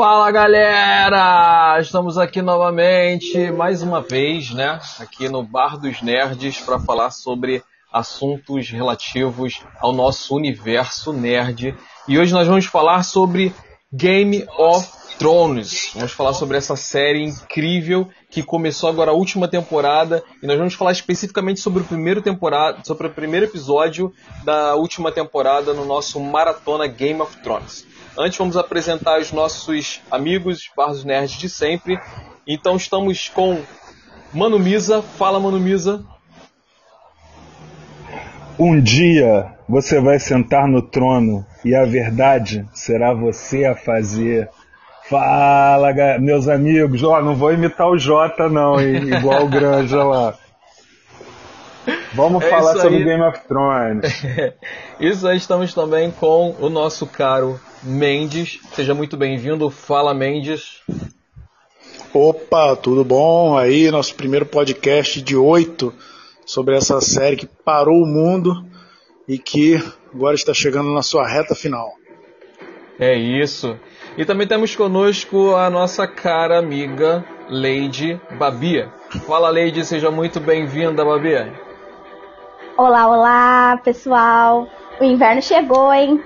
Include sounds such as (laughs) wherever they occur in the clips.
Fala galera! Estamos aqui novamente, mais uma vez, né? Aqui no Bar dos Nerds para falar sobre assuntos relativos ao nosso universo nerd. E hoje nós vamos falar sobre Game of Thrones. Vamos falar sobre essa série incrível que começou agora a última temporada e nós vamos falar especificamente sobre o primeiro temporada, sobre o primeiro episódio da última temporada no nosso maratona Game of Thrones. Antes vamos apresentar os nossos amigos, Barros Nerds de sempre. Então estamos com Mano Misa. Fala, Mano Misa. Um dia você vai sentar no trono e a verdade será você a fazer. Fala, meus amigos. Ó, oh, não vou imitar o Jota, não, igual o Granja lá. Vamos é falar sobre Game of Thrones. (laughs) isso aí, estamos também com o nosso caro Mendes. Seja muito bem-vindo. Fala, Mendes. Opa, tudo bom? Aí, nosso primeiro podcast de oito sobre essa série que parou o mundo e que agora está chegando na sua reta final. É isso. E também temos conosco a nossa cara amiga Lady Babia. Fala, Lady, seja muito bem-vinda, Babia. Olá, olá, pessoal. O inverno chegou, hein?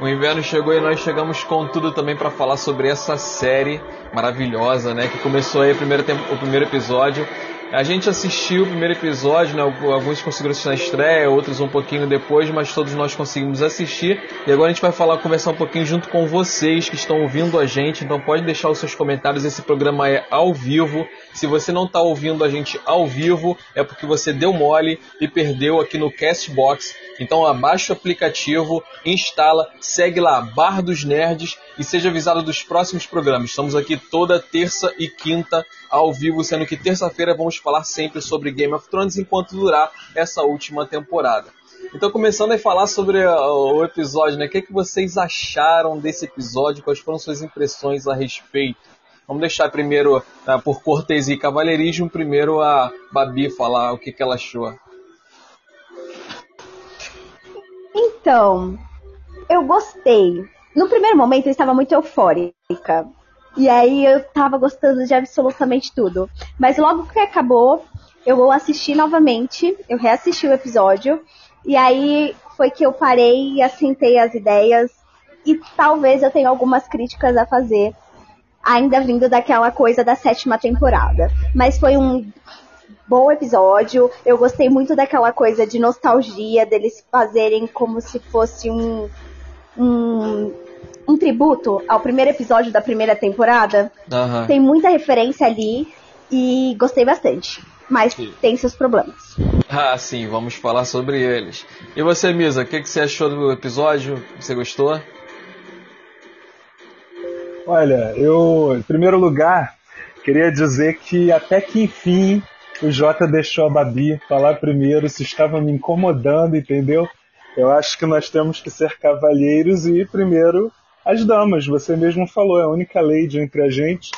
O inverno chegou e nós chegamos com tudo também para falar sobre essa série maravilhosa, né? Que começou aí o primeiro, tempo, o primeiro episódio a gente assistiu o primeiro episódio, né? alguns conseguiram assistir na estreia, outros um pouquinho depois, mas todos nós conseguimos assistir. E agora a gente vai falar, conversar um pouquinho junto com vocês que estão ouvindo a gente. Então pode deixar os seus comentários. Esse programa é ao vivo. Se você não está ouvindo a gente ao vivo, é porque você deu mole e perdeu aqui no Castbox. Então abaixa o aplicativo, instala, segue lá Bar dos Nerds e seja avisado dos próximos programas. Estamos aqui toda terça e quinta ao vivo, sendo que terça-feira vamos falar sempre sobre Game of Thrones enquanto durar essa última temporada. Então, começando a falar sobre uh, o episódio, né? O que, é que vocês acharam desse episódio? Quais foram suas impressões a respeito? Vamos deixar primeiro, uh, por cortesia e cavalheirismo, primeiro a Babi falar o que, que ela achou. Então, eu gostei. No primeiro momento eu estava muito eufórica. E aí eu tava gostando de absolutamente tudo. Mas logo que acabou, eu assisti novamente, eu reassisti o episódio, e aí foi que eu parei e assentei as ideias, e talvez eu tenha algumas críticas a fazer, ainda vindo daquela coisa da sétima temporada. Mas foi um bom episódio, eu gostei muito daquela coisa de nostalgia, deles fazerem como se fosse um, um um tributo ao primeiro episódio da primeira temporada. Uhum. Tem muita referência ali e gostei bastante. Mas sim. tem seus problemas. Ah, sim, vamos falar sobre eles. E você, Misa, o que, que você achou do episódio? Você gostou? Olha, eu, em primeiro lugar, queria dizer que até que enfim o Jota deixou a Babi falar primeiro, se estava me incomodando, entendeu? Eu acho que nós temos que ser cavalheiros e primeiro as damas, você mesmo falou, é a única lady entre a gente.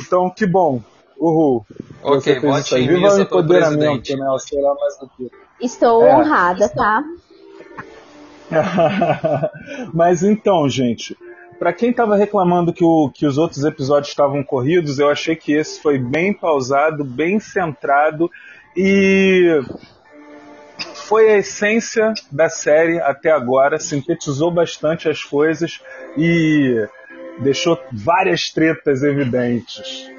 Então, que bom. Uhul. Ok, vote em Viva o empoderamento, né? Será mais do que. Estou é. honrada, tá? (laughs) Mas então, gente, para quem estava reclamando que, o, que os outros episódios estavam corridos, eu achei que esse foi bem pausado, bem centrado e foi a essência da série até agora, sintetizou bastante as coisas e deixou várias tretas evidentes.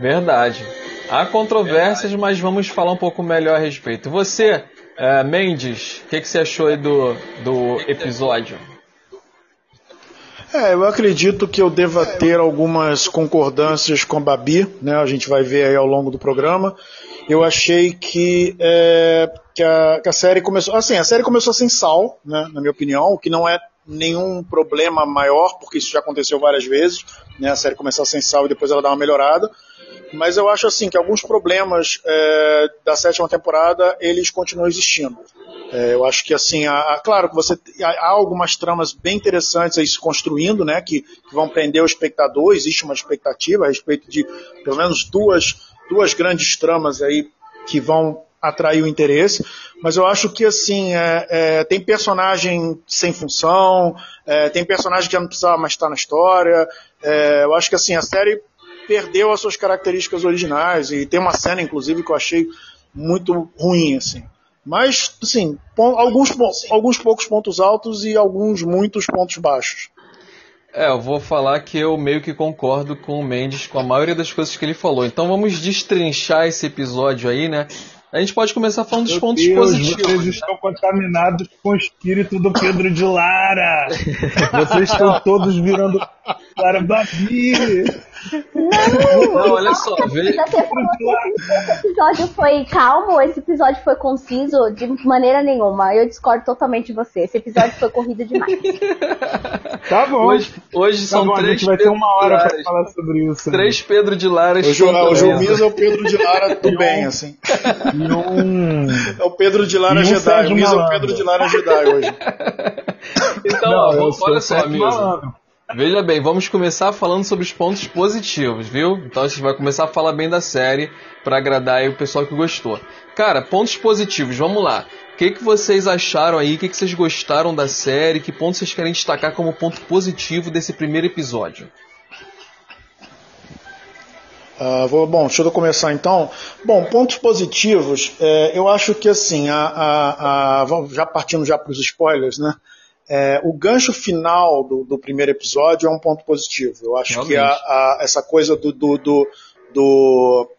Verdade. Há controvérsias, mas vamos falar um pouco melhor a respeito. Você, uh, Mendes, o que, que, você achou aí do, do episódio? É, eu acredito que eu deva ter algumas concordâncias com a Babi, né? A gente vai ver aí ao longo do programa. Eu achei que, é, que, a, que a série começou. Assim, a série começou sem sal, né? Na minha opinião, o que não é nenhum problema maior, porque isso já aconteceu várias vezes, né? A série começar sem sal e depois ela dá uma melhorada mas eu acho assim que alguns problemas é, da sétima temporada eles continuam existindo. É, eu acho que assim, há, claro que você há algumas tramas bem interessantes aí se construindo, né, que, que, vão prender o espectador. Existe uma expectativa a respeito de pelo menos duas duas grandes tramas aí que vão atrair o interesse, mas eu acho que assim é, é, tem personagem sem função, é, tem personagem que não precisava mais estar na história. É, eu acho que assim a série perdeu as suas características originais e tem uma cena, inclusive, que eu achei muito ruim, assim. Mas, assim, alguns, alguns poucos pontos altos e alguns muitos pontos baixos. É, eu vou falar que eu meio que concordo com o Mendes com a maioria das coisas que ele falou. Então vamos destrinchar esse episódio aí, né? A gente pode começar falando dos Meu pontos Deus, positivos. Vocês estão contaminados com o espírito do Pedro de Lara. (laughs) vocês estão todos virando Lara Babi. Não, não, olha só, veja. Esse episódio foi calmo, esse episódio foi conciso de maneira nenhuma. Eu discordo totalmente de você. Esse episódio foi corrido demais. Tá bom. Hoje, hoje tá são bom, três. A gente vai ter uma hora para falar sobre isso. Né? Três Pedro de Lara. O Jomiz é o Pedro de Lara do bem, assim. Um... É o Pedro de Lara Jedi. O Miz é o Pedro de Lara Jedi hoje. Então, não, ó, olha só, Misa. Veja bem, vamos começar falando sobre os pontos positivos, viu? Então a gente vai começar a falar bem da série para agradar o pessoal que gostou. Cara, pontos positivos, vamos lá. O que, que vocês acharam aí? O que, que vocês gostaram da série? Que pontos vocês querem destacar como ponto positivo desse primeiro episódio? Uh, vou, bom, deixa eu começar então. Bom, pontos positivos, é, eu acho que assim, a, a, a, já partindo já para os spoilers, né? É, o gancho final do, do, primeiro episódio é um ponto positivo. Eu acho Realmente. que a, a, essa coisa do, do, do, do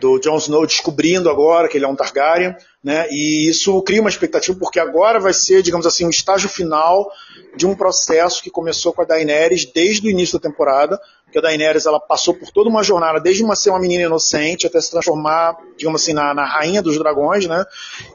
do Jon Snow descobrindo agora que ele é um Targaryen, né? E isso cria uma expectativa porque agora vai ser, digamos assim, o um estágio final de um processo que começou com a Daenerys desde o início da temporada, porque a Daenerys ela passou por toda uma jornada, desde uma ser uma menina inocente até se transformar, digamos assim, na, na rainha dos dragões, né?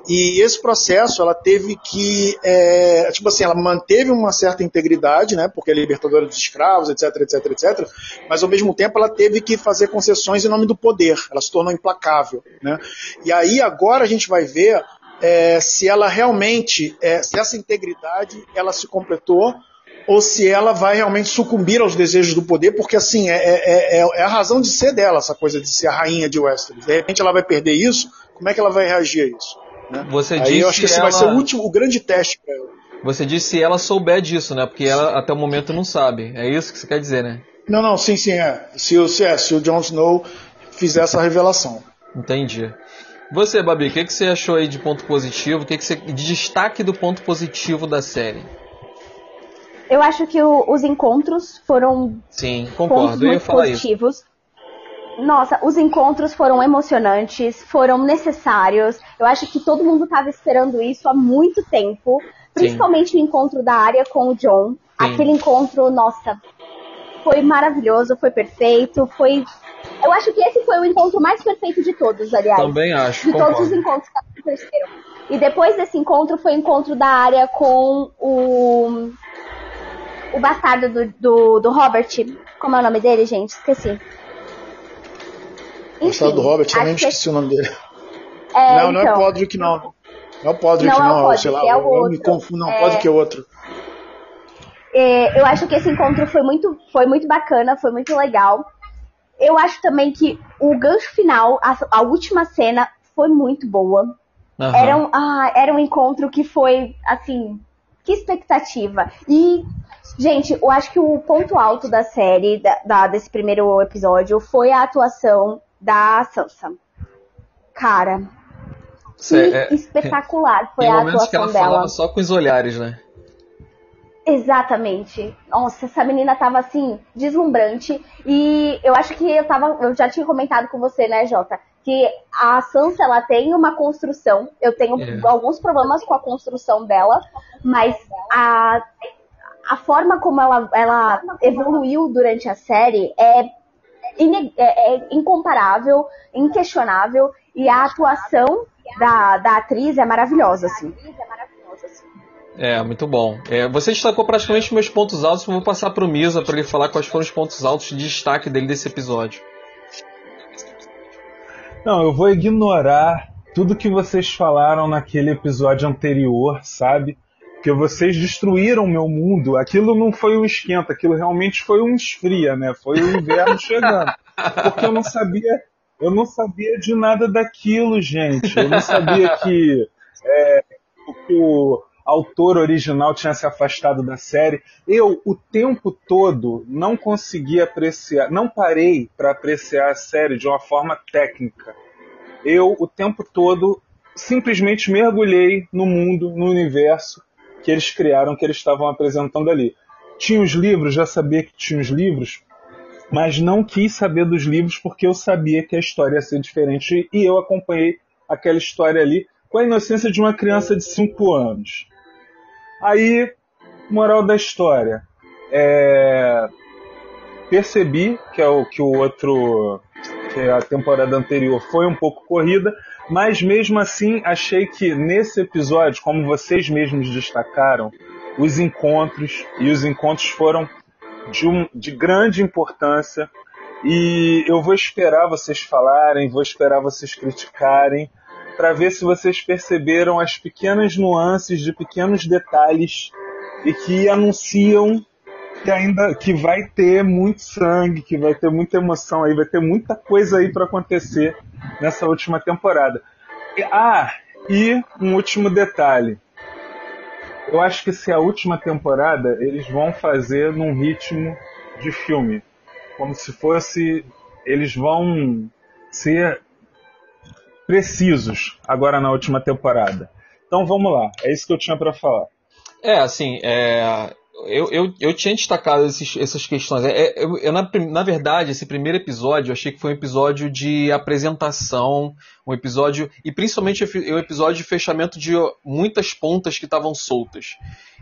E esse processo ela teve que, é, tipo assim, ela manteve uma certa integridade, né? Porque é libertadora dos escravos, etc, etc, etc. Mas ao mesmo tempo ela teve que fazer concessões em nome do poder. Ela se tornou implacável, né? E aí agora a gente vai ver é, se ela realmente, é, se essa integridade ela se completou ou se ela vai realmente sucumbir aos desejos do poder, porque assim, é, é, é, é, a razão de ser dela, essa coisa de ser a rainha de Westeros. De repente ela vai perder isso, como é que ela vai reagir a isso? Né? Você Aí disse eu acho que esse ela... vai ser o último, o grande teste para ela. Você disse se ela souber disso, né? Porque ela até o momento não sabe. É isso que você quer dizer, né? Não, não, sim, sim, é. Se, se, é, se o Jon Snow fizer essa revelação. Entendi. Você, Babi, o que, que você achou aí de ponto positivo? O que, que você de destaque do ponto positivo da série? Eu acho que o, os encontros foram Sim, concordo. Eu ia falar positivos. Isso. Nossa, os encontros foram emocionantes, foram necessários. Eu acho que todo mundo estava esperando isso há muito tempo. Principalmente Sim. o encontro da área com o John. Sim. Aquele encontro, nossa, foi maravilhoso, foi perfeito, foi. Eu acho que esse foi o encontro mais perfeito de todos, aliás. Também acho. De concordo. todos os encontros que aconteceram. E depois desse encontro foi o encontro da área com o o bastardo do, do, do, Robert. Como é o nome dele, gente? Esqueci. O bastardo do Robert, eu nem esqueci é... o nome dele. É, não, não é então... Podrick, não. Não é o Podrick, não. não é o Podrick, sei lá, é o outro. me confundo, não, é... Podrick é outro. É, eu acho que esse encontro foi muito, foi muito bacana, foi muito legal. Eu acho também que o gancho final, a, a última cena, foi muito boa. Uhum. Era, um, ah, era um encontro que foi, assim, que expectativa. E, gente, eu acho que o ponto alto da série, da, da desse primeiro episódio, foi a atuação da Sansa. Cara, que é, espetacular (laughs) foi a atuação que ela dela. falava só com os olhares, né? Exatamente. Nossa, essa menina tava assim, deslumbrante. E eu acho que eu tava. Eu já tinha comentado com você, né, Jota? Que a Sansa ela tem uma construção. Eu tenho é. alguns problemas com a construção dela, mas a, a forma como ela, ela evoluiu durante a série é, é, é incomparável, inquestionável. E a atuação da, da atriz é maravilhosa, assim. É, muito bom. É, você destacou praticamente meus pontos altos, vou passar para o Misa para ele falar quais foram os pontos altos de destaque dele desse episódio. Não, eu vou ignorar tudo que vocês falaram naquele episódio anterior, sabe? Porque vocês destruíram meu mundo. Aquilo não foi um esquenta, aquilo realmente foi um esfria, né? Foi o inverno (laughs) chegando. Porque eu não sabia, eu não sabia de nada daquilo, gente. Eu não sabia que é, o, autor original tinha se afastado da série. Eu, o tempo todo, não consegui apreciar, não parei para apreciar a série de uma forma técnica. Eu, o tempo todo, simplesmente mergulhei no mundo, no universo que eles criaram, que eles estavam apresentando ali. Tinha os livros, já sabia que tinha os livros, mas não quis saber dos livros porque eu sabia que a história ia ser diferente e eu acompanhei aquela história ali com a inocência de uma criança de 5 anos. Aí, moral da história. É... Percebi que, é o, que o outro. que a temporada anterior foi um pouco corrida, mas mesmo assim achei que nesse episódio, como vocês mesmos destacaram, os encontros, e os encontros foram de, um, de grande importância. E eu vou esperar vocês falarem, vou esperar vocês criticarem, para ver se vocês perceberam as pequenas nuances de pequenos detalhes e que anunciam que ainda que vai ter muito sangue, que vai ter muita emoção aí, vai ter muita coisa aí para acontecer nessa última temporada. Ah, e um último detalhe. Eu acho que se a última temporada eles vão fazer num ritmo de filme, como se fosse eles vão ser precisos agora na última temporada. Então vamos lá, é isso que eu tinha para falar. É, assim, é, eu, eu, eu tinha destacado esses, essas questões. É, eu, eu, na, na verdade, esse primeiro episódio, eu achei que foi um episódio de apresentação, um episódio, e principalmente o episódio de fechamento de muitas pontas que estavam soltas.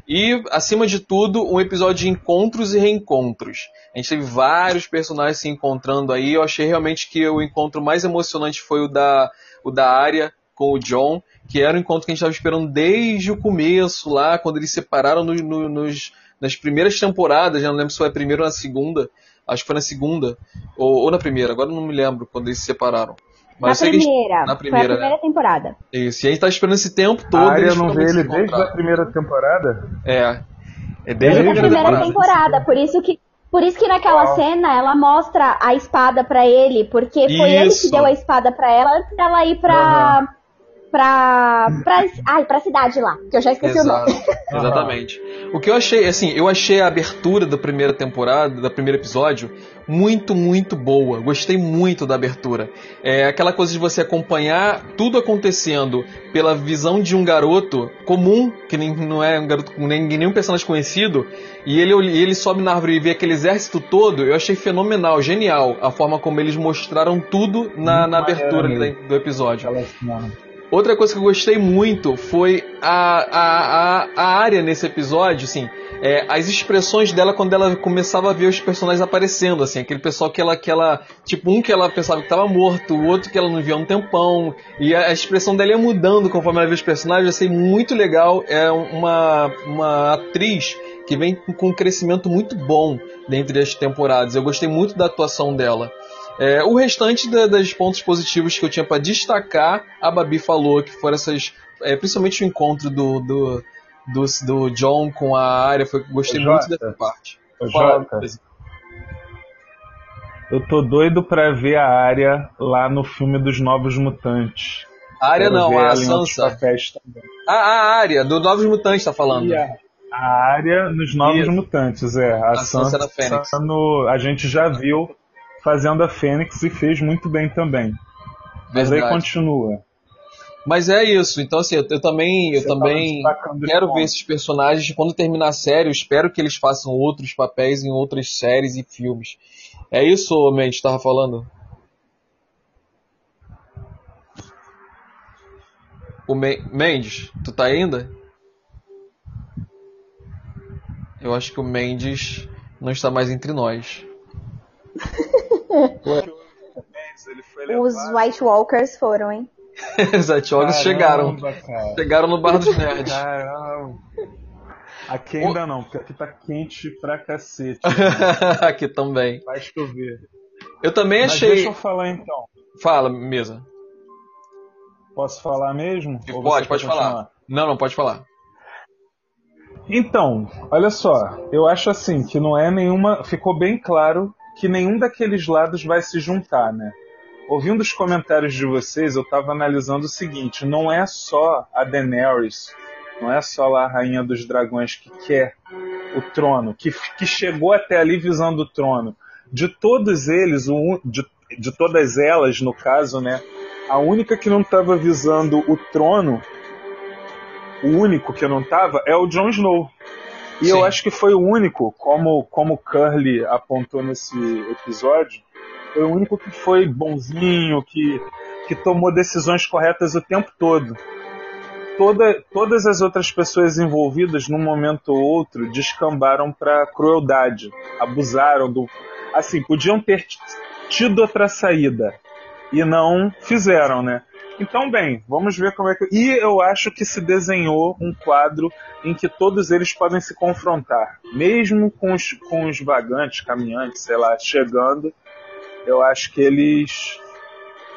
E, acima de tudo, um episódio de encontros e reencontros. A gente teve vários personagens se encontrando aí. Eu achei realmente que o encontro mais emocionante foi o da o da área com o John, que era um encontro que a gente estava esperando desde o começo, lá, quando eles separaram no, no, nos, nas primeiras temporadas, já não lembro se foi a primeira ou na segunda, acho que foi na segunda, ou, ou na primeira, agora não me lembro quando eles se separaram. Mas na, primeira, gente, na primeira, foi a primeira né? temporada. Isso, e a gente tá esperando esse tempo todo. A área não vê ele desde a primeira temporada? É. É desde, desde a primeira temporada. temporada, por isso que por isso que naquela oh. cena ela mostra a espada para ele, porque foi isso. ele que deu a espada para ela antes dela ir pra. Uhum. Pra, pra, ai, pra cidade lá, que eu já esqueci Exato. o nome. (laughs) Exatamente. O que eu achei, assim, eu achei a abertura da primeira temporada, do primeiro episódio, muito, muito boa. Gostei muito da abertura. É aquela coisa de você acompanhar tudo acontecendo pela visão de um garoto comum, que nem, não é um garoto nem nenhum personagem conhecido, e ele, ele sobe na árvore e vê aquele exército todo. Eu achei fenomenal, genial a forma como eles mostraram tudo na, na abertura do episódio. Outra coisa que eu gostei muito foi a, a, a, a área nesse episódio, assim, é, as expressões dela quando ela começava a ver os personagens aparecendo, assim, aquele pessoal que ela, que ela tipo, um que ela pensava que estava morto, o outro que ela não via há um tempão, e a, a, expressão dela ia mudando conforme ela via os personagens, achei muito legal, é uma, uma atriz que vem com um crescimento muito bom dentre as temporadas, eu gostei muito da atuação dela. É, o restante da, das pontos positivos que eu tinha para destacar, a Babi falou que foram essas. É, principalmente o encontro do, do, do, do, John com a área, foi, gostei muito dessa parte. Jota, eu tô doido pra ver a área lá no filme dos Novos Mutantes. A área não, a Sansa. A, a área do Novos Mutantes tá falando. Yeah. A área nos Novos Isso. Mutantes, é. A, A Sansa Sansa da Fênix. no- a gente já viu fazendo a Fênix e fez muito bem também. Mas aí continua. Mas é isso. Então, assim, eu, eu também, eu Você tava também quero ver esses personagens. Quando terminar a série, eu espero que eles façam outros papéis em outras séries e filmes. É isso, Mendes, tava falando? O Me- Mendes, tu tá ainda? Eu acho que o Mendes não está mais entre nós. (laughs) Ele foi Os White Walkers foram, hein? (laughs) Os Etiólogos chegaram. Caramba, cara. Chegaram no Bar dos Nerds. Caramba. Aqui ainda não, porque aqui tá quente pra cacete. (laughs) Aqui também. Vai chover. Eu também Mas achei. deixa eu falar então. Fala, mesa. Posso falar mesmo? Pode, pode continuar? falar. Não, não, pode falar. Então, olha só, eu acho assim que não é nenhuma. Ficou bem claro que nenhum daqueles lados vai se juntar, né? Ouvindo os comentários de vocês, eu tava analisando o seguinte: não é só a Daenerys, não é só lá a Rainha dos Dragões que quer o trono, que, que chegou até ali visando o trono. De todos eles, o de, de todas elas, no caso, né? A única que não estava visando o trono o único que não tava é o Jon Snow. E Sim. eu acho que foi o único, como, como Curly apontou nesse episódio, foi o único que foi bonzinho, que, que tomou decisões corretas o tempo todo. Toda, todas as outras pessoas envolvidas, num momento ou outro, descambaram para crueldade, abusaram do. Assim, podiam ter tido outra saída e não fizeram, né? Então, bem, vamos ver como é que. E eu acho que se desenhou um quadro em que todos eles podem se confrontar. Mesmo com os, com os vagantes, caminhantes, sei lá, chegando, eu acho que eles.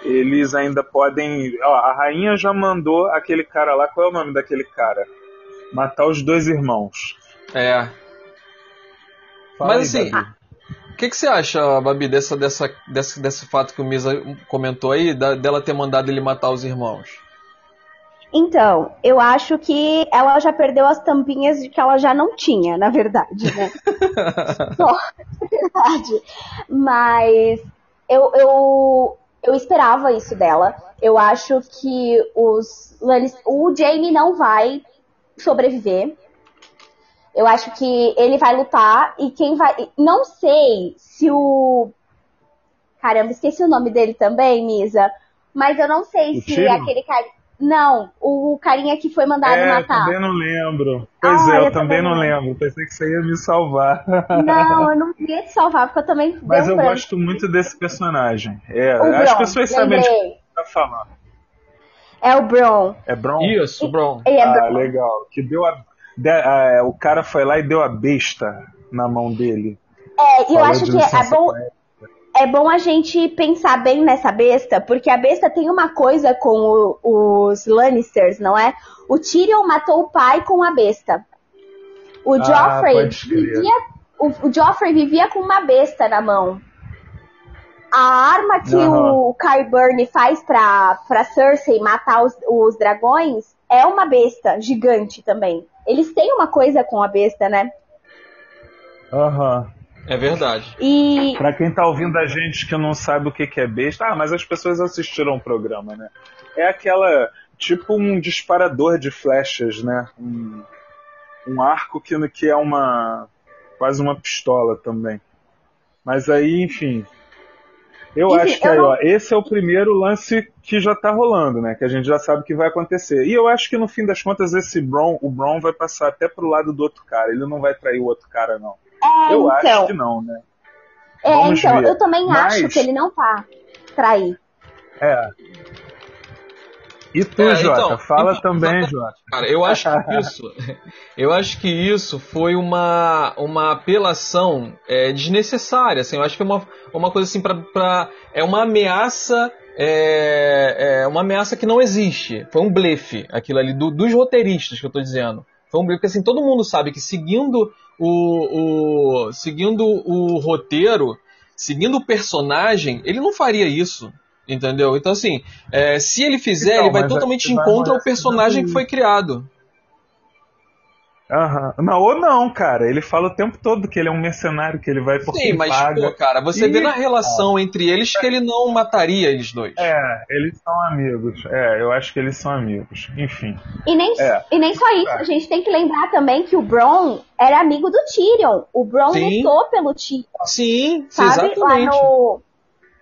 Eles ainda podem. Ó, a rainha já mandou aquele cara lá. Qual é o nome daquele cara? Matar os dois irmãos. É. Fala Mas aí, assim, Davi. O que, que você acha, Babi, dessa, dessa, desse, desse fato que o Misa comentou aí, da- dela ter mandado ele matar os irmãos? Então, eu acho que ela já perdeu as tampinhas de que ela já não tinha, na verdade, né? (laughs) Só, (laughs) na verdade. Mas eu, eu, eu esperava isso dela. Eu acho que os o Jaime não vai sobreviver. Eu acho que ele vai lutar e quem vai. Não sei se o. Caramba, esqueci o nome dele também, Misa. Mas eu não sei O se Tyrion? aquele cara. Não, o carinha que foi mandado É, matar. também não lembro. Pois Ah, é, eu, eu também também não lembro. Pensei que você ia me salvar. Não, eu (laughs) não queria te salvar, porque eu também Mas eu branco. gosto muito desse personagem. É, O as Bron, pessoas sabem de lembrei. tá falando. É o Bron. É Bron? Isso, Bron. Ele é Ah, Bron. legal. Que deu a, de- ah, o cara foi lá e deu a besta na mão dele. É, e eu acho que é bom, é bom a gente pensar bem nessa besta, porque a besta tem uma coisa com o- os Lannisters, não é? O Tyrion matou o pai com a besta. O Ah, Joffrey crer. vivia, o, o Joffrey vivia com uma besta na mão. A arma que Aham. o Qyburn faz pra, pra Cersei matar os, os dragões é uma besta gigante também. Eles têm uma coisa com a besta, né? Aham. É verdade. E Pra quem tá ouvindo a gente que não sabe o que, que é besta, ah, mas as pessoas assistiram o programa, né? É aquela. Tipo um disparador de flechas, né? Um, um arco que, que é uma. quase uma pistola também. Mas aí, enfim. Eu Enfim, acho que eu aí, não- ó, esse é o primeiro lance que já tá rolando, né? Que a gente já sabe que vai acontecer. E eu acho que no fim das contas esse Bron, o Bron vai passar até pro lado do outro cara. Ele não vai trair o outro cara, não. é, eu acho então, que não, né? é, Vamos então, ver. eu também Mas- acho que ele não tá trair. É. E tu, É, Jota? então, Fala então, também, Jota. Cara, eu acho que isso, (laughs) eu acho que isso foi uma, uma apelação é, desnecessária, assim, eu acho que é uma, uma coisa assim para é uma ameaça é, é uma ameaça que não existe, foi um blefe aquilo ali do- dos roteiristas que eu tô dizendo, foi um blefe porque assim todo mundo sabe que seguindo o, o seguindo o roteiro, seguindo o personagem, ele não faria isso. Entendeu? Então, assim, é, se ele fizer, Então, ele vai totalmente em contra morar o personagem que foi criado. Aham. Não, ou não, cara. Ele fala o tempo todo que ele é um mercenário, que ele vai por Sim, quem mas, paga. pô, cara, você E- vê na relação entre eles que ele não mataria eles dois. É, eles são amigos. É, eu acho que eles são amigos. Enfim. E nem, É. e nem só isso, a gente tem que lembrar também que o Bron era amigo do Tyrion. O Bron Sim. lutou pelo Tyrion, Sim, sabe? Lá exatamente. no,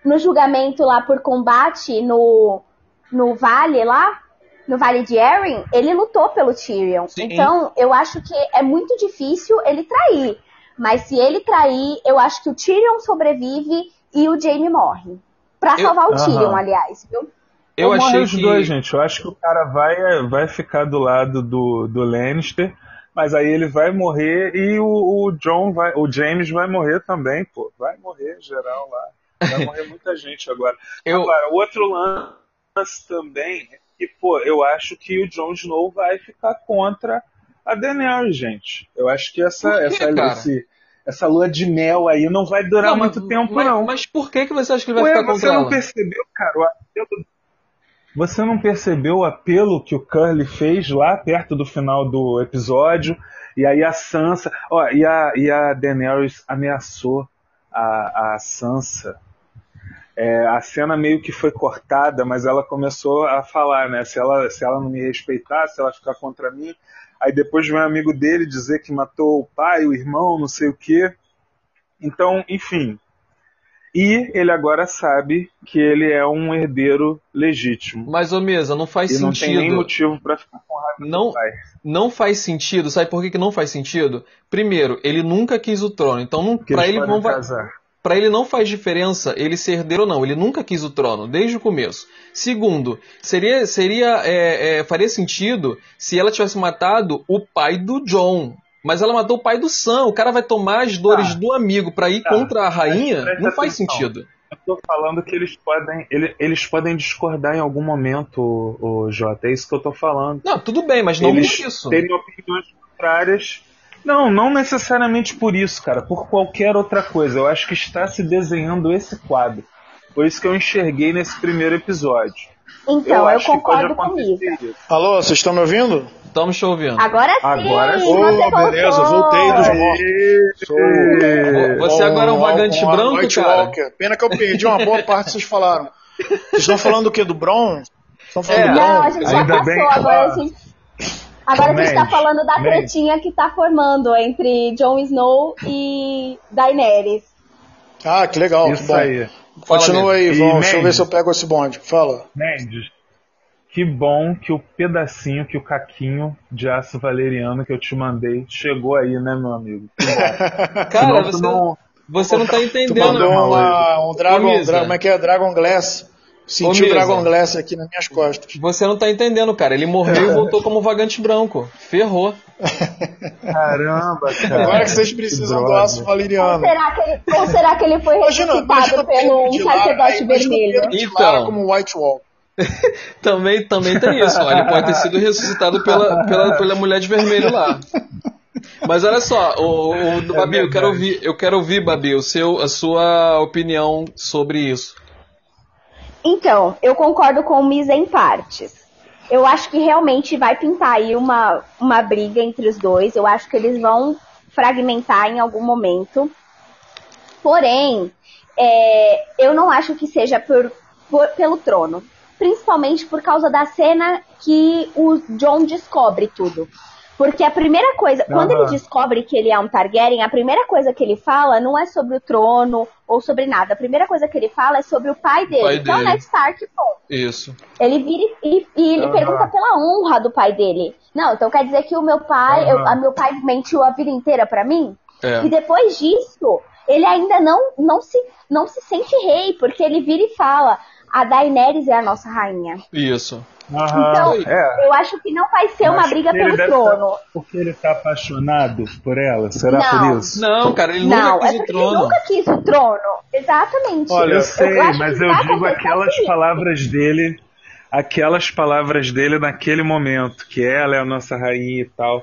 no julgamento lá por combate no, no vale lá, no vale de Arryn, ele lutou pelo Tyrion. Sim. Então, eu acho que é muito difícil ele trair. Mas se ele trair, eu acho que o Tyrion sobrevive e o Jaime morre. Pra Eu- salvar o. Tyrion, aliás, viu? Eu morre achei os que. dois, gente. Eu acho que o cara vai, vai ficar do lado do, do Lannister, mas aí ele vai morrer e o, o John vai, o James vai morrer também, pô. Vai morrer geral lá. Vai morrer muita gente agora. Eu, Agora, outro lance também é que, pô, eu acho que o Jon Snow vai ficar contra a Daenerys, gente. Eu acho que essa, quê, essa, esse- essa lua de mel aí não vai durar Não, muito mas- tempo, mas, não. Mas por que, que você acha que ele vai Ué, ficar você contra não ela? percebeu, cara, o apelo... Você não percebeu o apelo que o Curly fez lá perto do final do episódio? E aí a Sansa... Ó, e a, e a Daenerys ameaçou a, a Sansa. É, a cena meio que foi cortada, mas ela começou a falar, né? Se ela, se ela não me respeitar, se ela ficar contra mim... Aí depois vem um amigo dele dizer que matou o pai, o irmão, não sei o quê. Então, enfim, e ele agora sabe que ele é um herdeiro legítimo. Mas, ô Mesa, não faz E não tem nem sentido. motivo pra ficar com raiva Não, do pai. não faz sentido. Sabe por que, que não faz sentido? Primeiro, ele nunca quis o trono. Então, não, pra, ele vai, casar. Pra ele não faz diferença ele ser herdeiro ou não. Ele nunca quis o trono, desde o começo. Segundo, seria, seria é, é, faria sentido se ela tivesse matado o pai do John. Mas ela matou o pai do Sam. O cara vai tomar as dores Tá. do amigo pra ir Tá. contra a rainha? Não faz atenção. sentido. Eu tô falando que eles podem, ele- eles podem discordar em algum momento, o, Jota. É isso que eu tô falando. Não, tudo bem, mas não eles por isso. terem opiniões contrárias. Não, não necessariamente por isso, cara. Por qualquer outra coisa. Eu acho que está se desenhando esse quadro. Foi isso que eu enxerguei nesse primeiro episódio. Então, eu, pode concordo comigo. isso. Alô, vocês estão me ouvindo? Estamos te ouvindo. Agora sim, Agora sim. você Ô, beleza, voltou. voltei dos mortos. Você agora é um vagante branco, White cara? Walker. Pena que eu perdi uma boa parte que vocês falaram. Vocês estão falando do que? Do Bron? Estão falando É. do Não, a Bron? gente já Ainda passou, bem que agora a ela- gente... Agora a gente tá falando da Mandy. tretinha que tá formando entre Jon Snow e Daenerys. Ah, que legal, que Isso bom. aí. Continua aí, E, Vão. Deixa eu ver Mendes? se eu pego esse bonde. Fala. Mendes, que bom que o pedacinho, que o caquinho de aço valeriano que eu te mandei chegou aí, né, meu amigo? Que. (laughs) Cara, Senão tu você não- Você não tá Tu entendendo. mandou não, uma, um Dragon, Ô, Misa. Dra- como é que é? Dragon Glass. Senti Ô, o. Dragon Glass aqui nas minhas costas. Você não tá entendendo, cara. Ele morreu e voltou como vagante branco. Ferrou. (laughs) Caramba, cara. Agora que vocês precisam do aço Ou valeriano. será que ele, ou será que ele foi ressuscitado o pelo um sacerdote o vermelho? Então. Como White Wall. (laughs) Também, também tem isso. ó. Ele pode ter sido ressuscitado pela, pela, pela mulher de vermelho lá. Mas olha só, o, o do Babi, eu quero ouvir, eu quero ouvir, Babi, o seu, a sua opinião sobre isso. Então, eu concordo com o Misa em partes. Eu acho que realmente vai pintar aí uma, uma briga entre os dois. Eu acho que eles vão fragmentar em algum momento. Porém, é, eu não acho que seja por, por- pelo trono. Principalmente por causa da cena que o John descobre tudo. Porque a primeira coisa, quando Aham. ele descobre que ele é um Targaryen, a primeira coisa que ele fala não é sobre o trono ou sobre nada. A primeira coisa que ele fala é sobre o pai dele, pai que é o dele. Ned Stark, ponto. Isso. Ele vira e, e ele Aham. pergunta pela honra do pai dele. Não, então quer dizer que o meu pai, eu- Aham. a meu pai mentiu a vida inteira pra mim? E É. depois disso, ele ainda não, não, se, não se sente rei, porque ele vira e fala: a Daenerys é a nossa rainha. Isso. Aham, Então, é. eu acho que não vai ser uma briga pelo trono. tá- porque ele tá apaixonado por ela? Será Não. por isso? Não, cara, ele Não, nunca é quis o porque ele trono. nunca quis o trono. Exatamente. Olha, eu sei, acho mas eu digo aquelas assim. palavras dele, aquelas palavras dele naquele momento, que ela é a nossa rainha e tal.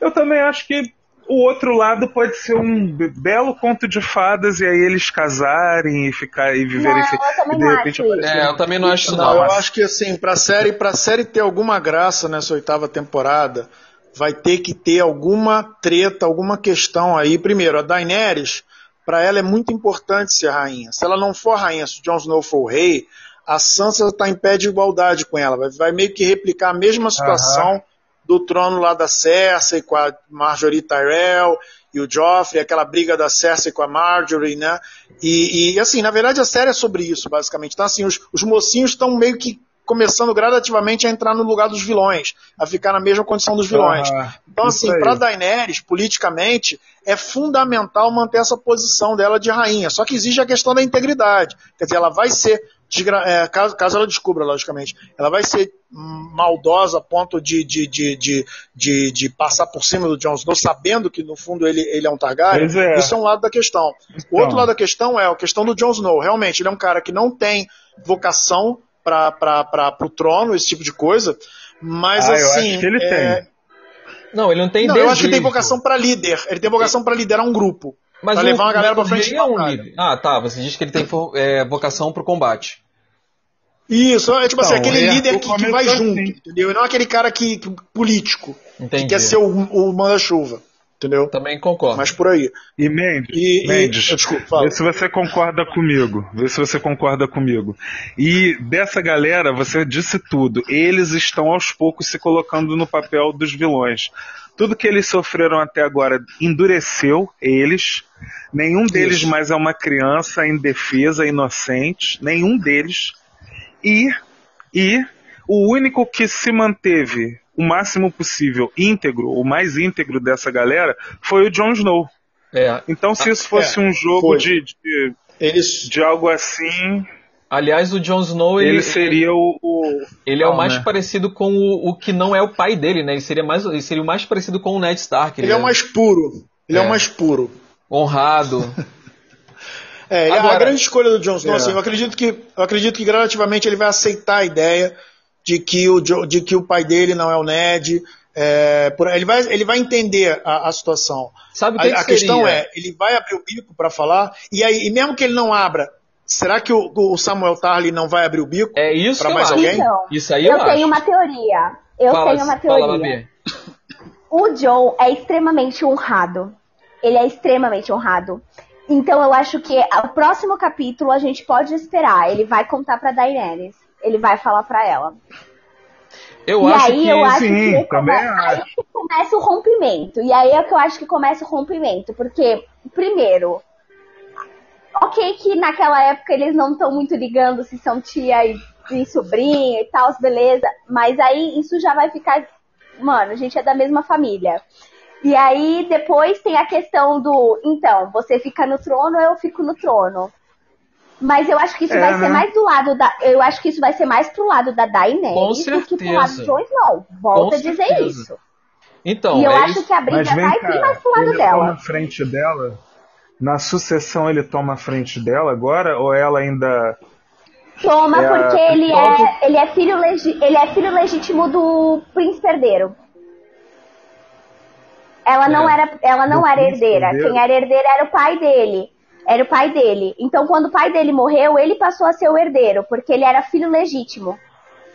Eu também acho que o outro lado pode ser um be- belo conto de fadas e aí eles casarem e ficar e viverem Não, eu também e de não repente acho É, eu também não acho isso Não, não. eu acho que assim, pra série, pra série ter alguma graça nessa oitava temporada, vai ter que ter alguma treta, alguma questão aí. Primeiro, a Daenerys, para ela é muito importante ser rainha. Se ela não for rainha, se o Jon Snow for o rei, a Sansa está em pé de igualdade com ela. Vai, vai meio que replicar a mesma situação uhum. Do trono lá da Cersei com a Marjorie Tyrell e o Joffrey, aquela briga da Cersei com a Marjorie, né? E, e assim, na verdade a série é sobre isso, basicamente. Então, assim, os, os mocinhos estão meio que começando gradativamente a entrar no lugar dos vilões, a ficar na mesma condição dos vilões. Ah, então, assim, para Daenerys, politicamente, é fundamental manter essa posição dela de rainha. Só que exige a questão da integridade. Quer dizer, ela vai ser, é, caso, caso ela descubra, logicamente, ela vai ser maldosa a ponto de, de, de, de, de, de passar por cima do Jon Snow, sabendo que no fundo ele, ele é um Targaryen. É. Isso é um lado da questão. Então. O outro lado da questão é a questão do Jon Snow. Realmente, ele é um cara que não tem vocação para o trono, esse tipo de coisa. Mas ah, assim. ele é... tem. Não, ele não tem Não, eu acho que tem vocação para líder. Ele tem vocação para liderar um grupo. Mas pra levar uma galera pra frente. É um líder. Ah, tá. Você diz que ele tem é, vocação pro combate. Isso, é tipo assim, então, aquele é, líder que, que vai junto, assim. entendeu? E não aquele cara que, que político, Entendi. que quer ser o, o manda-chuva entendeu? Também concordo. Mas por aí. E Mendes, e, Mendes e, desculpa, vê se você concorda comigo. Vê se você concorda comigo. E dessa galera, você disse tudo. Eles estão aos poucos se colocando no papel dos vilões. Tudo que eles sofreram até agora endureceu eles. Nenhum deles Isso. mais é uma criança indefesa, inocente. Nenhum deles. E, e o único que se manteve o máximo possível íntegro, o mais íntegro dessa galera, foi o Jon Snow. É. Então, se isso fosse é, um jogo de, de, Eles... de algo assim. Aliás, o Jon Snow ele, ele seria o, o, ele é o mais né? parecido com o, o, que não é o pai dele, né? Ele seria mais ele seria o mais parecido com o Ned Stark. Ele, ele é, o mais puro. Ele é, é o mais puro. Honrado. (laughs) é, Agora, a grande escolha do Jon Snow, é. assim, eu acredito que eu acredito que gradativamente ele vai aceitar a ideia de que o, de que o pai dele não é o Ned. É, por, ele, vai, ele vai entender a, a situação. Sabe a, que a questão é, ele vai abrir o bico para falar, e aí, e mesmo que ele não abra, será que o, o Samuel Tarly não vai abrir o bico? É isso para mais acho. alguém? Então, isso aí eu, eu tenho uma teoria. Eu fala, tenho uma teoria. Fala, o John é extremamente honrado. Ele é extremamente honrado. Então eu acho que o próximo capítulo a gente pode esperar. Ele vai contar para Daenerys ele vai falar para ela. Eu e acho aí que eu acho sim, que também come... aí começa o rompimento. E aí é que eu acho que começa o rompimento, porque primeiro, ok que naquela época eles não estão muito ligando se são tia e, e sobrinho e tal, beleza, mas aí isso já vai ficar, mano, a gente é da mesma família. E aí depois tem a questão do, então, você fica no trono, eu fico no trono. Mas eu acho que isso é, vai né? ser mais do lado da. Eu acho que isso vai ser mais pro lado da Daenerys do que pro lado do Jon Snow. Volto Com a dizer certeza. isso. Então, e eu é acho isso. que a briga vai vir mais pro lado dela. Toma frente dela. Na sucessão ele toma a frente dela agora? Ou ela ainda. Toma, é porque a... ele, é, ele, é filho legi... ele é filho legítimo do príncipe herdeiro. Ela não é. era, ela não era herdeira. Herdeiro? Quem era herdeira era o pai dele. Era o pai dele. Então, quando o pai dele morreu, ele passou a ser o herdeiro, porque ele era filho legítimo.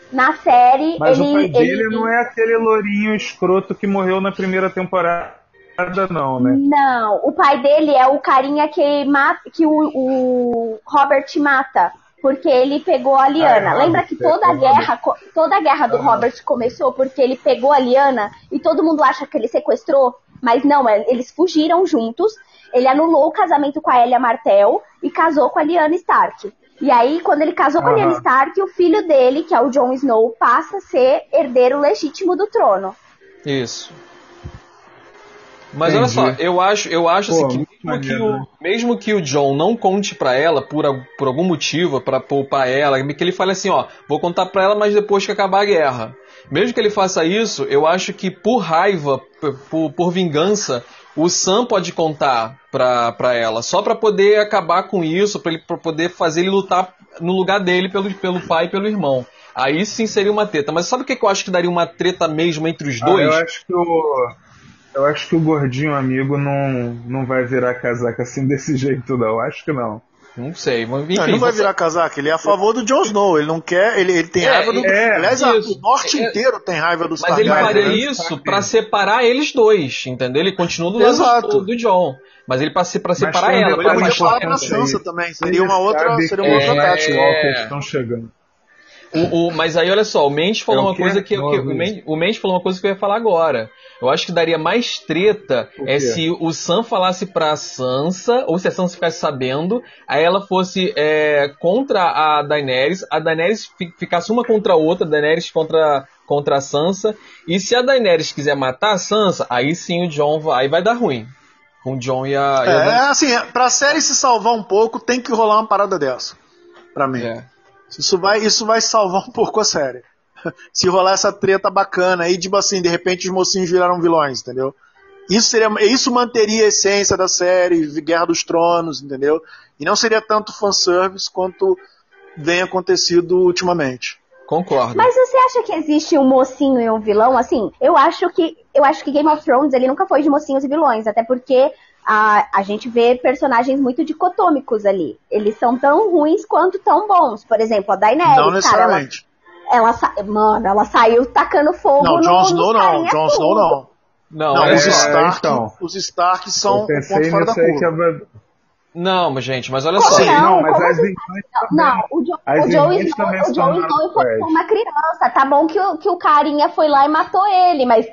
Na série, Mas ele. o pai dele ele... não é aquele lourinho escroto que morreu na primeira temporada, não, né? Não, o pai dele é o carinha que, mata, que o, o Robert mata. Porque ele pegou a Liana. Ah, Lembra que toda a guerra, toda a guerra do ah. Robert começou porque ele pegou a Liana e todo mundo acha que ele sequestrou, mas não, é, eles fugiram juntos ele anulou o casamento com a Elia Martel e casou com a Lyanna Stark. E aí, quando ele casou com a Lyanna Stark, o filho dele, que é o Jon Snow, passa a ser herdeiro legítimo do trono. Isso. Mas Entendi. olha só, eu acho, eu acho Pô, assim, que mesmo, que o, mesmo que o John não conte para ela por, por algum motivo, para poupar ela, que ele fale assim, ó, vou contar para ela, mas depois que acabar a guerra. Mesmo que ele faça isso, eu acho que por raiva, por, por vingança, o Sam pode contar pra, pra ela, só para poder acabar com isso, para ele pra poder fazer ele lutar no lugar dele pelo, pelo pai e pelo irmão. Aí sim seria uma treta. Mas sabe o que, eu acho que daria uma treta mesmo entre os dois? Ah, eu acho que o. Eu acho que o gordinho amigo não, não vai virar casaca assim desse (laughs) jeito, não. Acho que não. Não sei. Enfim, não, ele não vai virar casaca, ele é a favor do Jon Snow. Ele não quer, ele, ele tem É, raiva do. é, aliás, isso. o norte É, inteiro tem raiva dos Mas ele faria né? isso pra separar eles dois, entendeu? Ele continua do lado do, do John. Mas ele pra separar um ela. Ele podia mais falar pra. Sansa também. Seria uma outra, seria uma É, outra os tática. Walkers estão chegando. O, o- mas aí, olha só, o Mendes falou É uma coisa que, Não que- o, Mendes, o Mendes falou uma coisa que eu ia falar agora. Eu acho que daria mais treta é se o Sam falasse pra Sansa, ou se a Sansa ficasse sabendo, aí ela fosse é, contra a Daenerys, a Daenerys fi- ficasse uma contra a outra, a Daenerys contra, contra a Sansa, e se a Daenerys quiser matar a Sansa, aí sim o John vai, aí vai dar ruim. Com o John e a. e a É, assim, pra série se salvar um pouco, tem que rolar uma parada dessa. Pra mim. É. Isso vai, isso vai salvar um pouco a série. (laughs) Se rolar essa treta bacana aí, tipo assim, de repente os mocinhos viraram vilões, entendeu? Isso, seria, isso manteria a essência da série, Guerra dos Tronos, entendeu? E não seria tanto fanservice quanto vem acontecido ultimamente. Concordo. Mas você acha que existe um mocinho e um vilão? Assim, eu acho que eu acho que Game of Thrones ele nunca foi de mocinhos e vilões, até porque a, a gente vê personagens muito dicotômicos ali. Eles são tão ruins quanto tão bons. Por exemplo, a Daenerys, não cara, ela, necessariamente. ela sa- mano, ela saiu tacando fogo Não, no Jon Snow não, Jon tudo. Snow não. Não, Não, é- os, é, Stark, então. os Stark são o ponto fora da curva. não, mas gente, mas olha Como só. Não? não, mas as assim? Não, o, jo As o Joe Snow, o Joe Snow Fred. uma criança. Tá bom que o, que o carinha foi lá e matou ele, mas,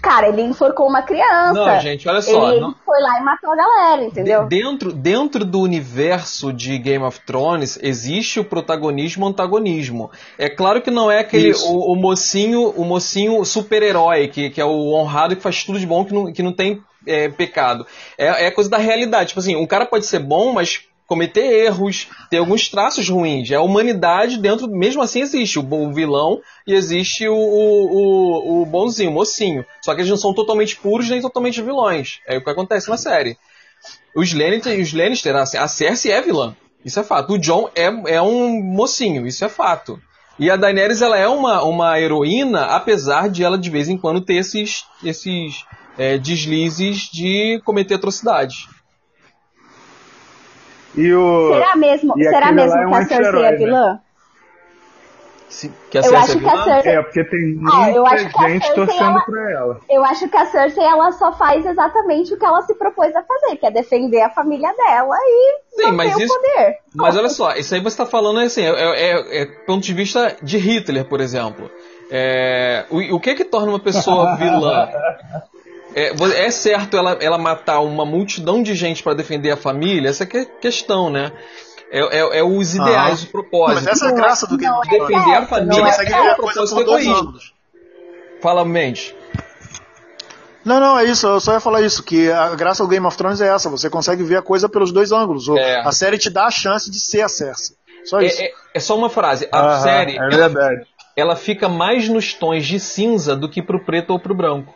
cara, ele enforcou uma criança. Não, gente, olha só. ele não- foi lá e matou a galera, entendeu? De- Dentro, dentro do universo de Game of Thrones existe o protagonismo e o antagonismo. É claro que não é aquele o, o mocinho, o mocinho super-herói que, que é o honrado que faz tudo de bom que não, que não tem é, pecado. É, é coisa da realidade. Tipo assim, um cara pode ser bom, mas cometer erros, ter alguns traços ruins. É a humanidade dentro, mesmo assim existe o, bom vilão e existe o, o, o, o bonzinho, o mocinho. Só que eles não são totalmente puros nem totalmente vilões. É o que acontece na série. Os Lannister, os Lannister, a Cersei é vilã. Isso é fato. O John é, é um mocinho, isso é fato. E a Daenerys, ela é uma, uma heroína, apesar de ela de vez em quando ter esses, esses é, deslizes de cometer atrocidades. E o... Será mesmo, E será mesmo é um que a Cersei é né? vilã? Que a Eu Cersei acho é que a vilã? Cersei- É, porque tem Ah, muita que a gente Cersei, torcendo ela- pra ela. Eu acho que a Cersei ela só faz exatamente o que ela se propôs a fazer, que é defender a família dela e Sim, manter mas o isso- poder. Mas olha só, isso aí você está falando assim, é, é, é ponto de vista de Hitler, por exemplo. É, o, o que que torna uma pessoa (laughs) vilã? É, é certo ela, ela matar uma multidão de gente para defender a família? Essa que é a questão, né? É, é- é os ideais, os Mas propósitos. essa é a graça do Game Não, of é Thrones. Defender a certo, família não é é ver o a coisa propósito dois egoísta. ângulos. Fala, Mendes. Não, não, é isso, eu só ia falar isso, que a graça do Game of Thrones é essa, você consegue ver a coisa pelos dois ângulos. É. A série te dá a chance de ser a Cersei. Só isso. É, é- é só uma frase. A Aham, série, É ela, ela fica mais nos tons de cinza do que pro preto ou pro branco.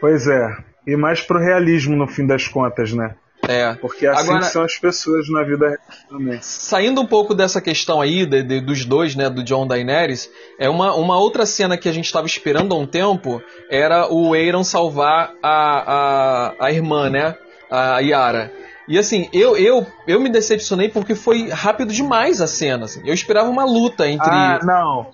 Pois é. E mais pro realismo no fim das contas, né? É. Porque assim Agora- são as pessoas na vida real também. Saindo um pouco dessa questão aí de- de- dos dois, né, do John Daenerys, é uma, uma outra cena que a gente estava esperando há um tempo era o Aeron salvar a, a, a irmã, né, a Yara. E assim, eu, eu, eu me decepcionei porque foi rápido demais a cena. assim. Eu esperava uma luta entre. Ah, não.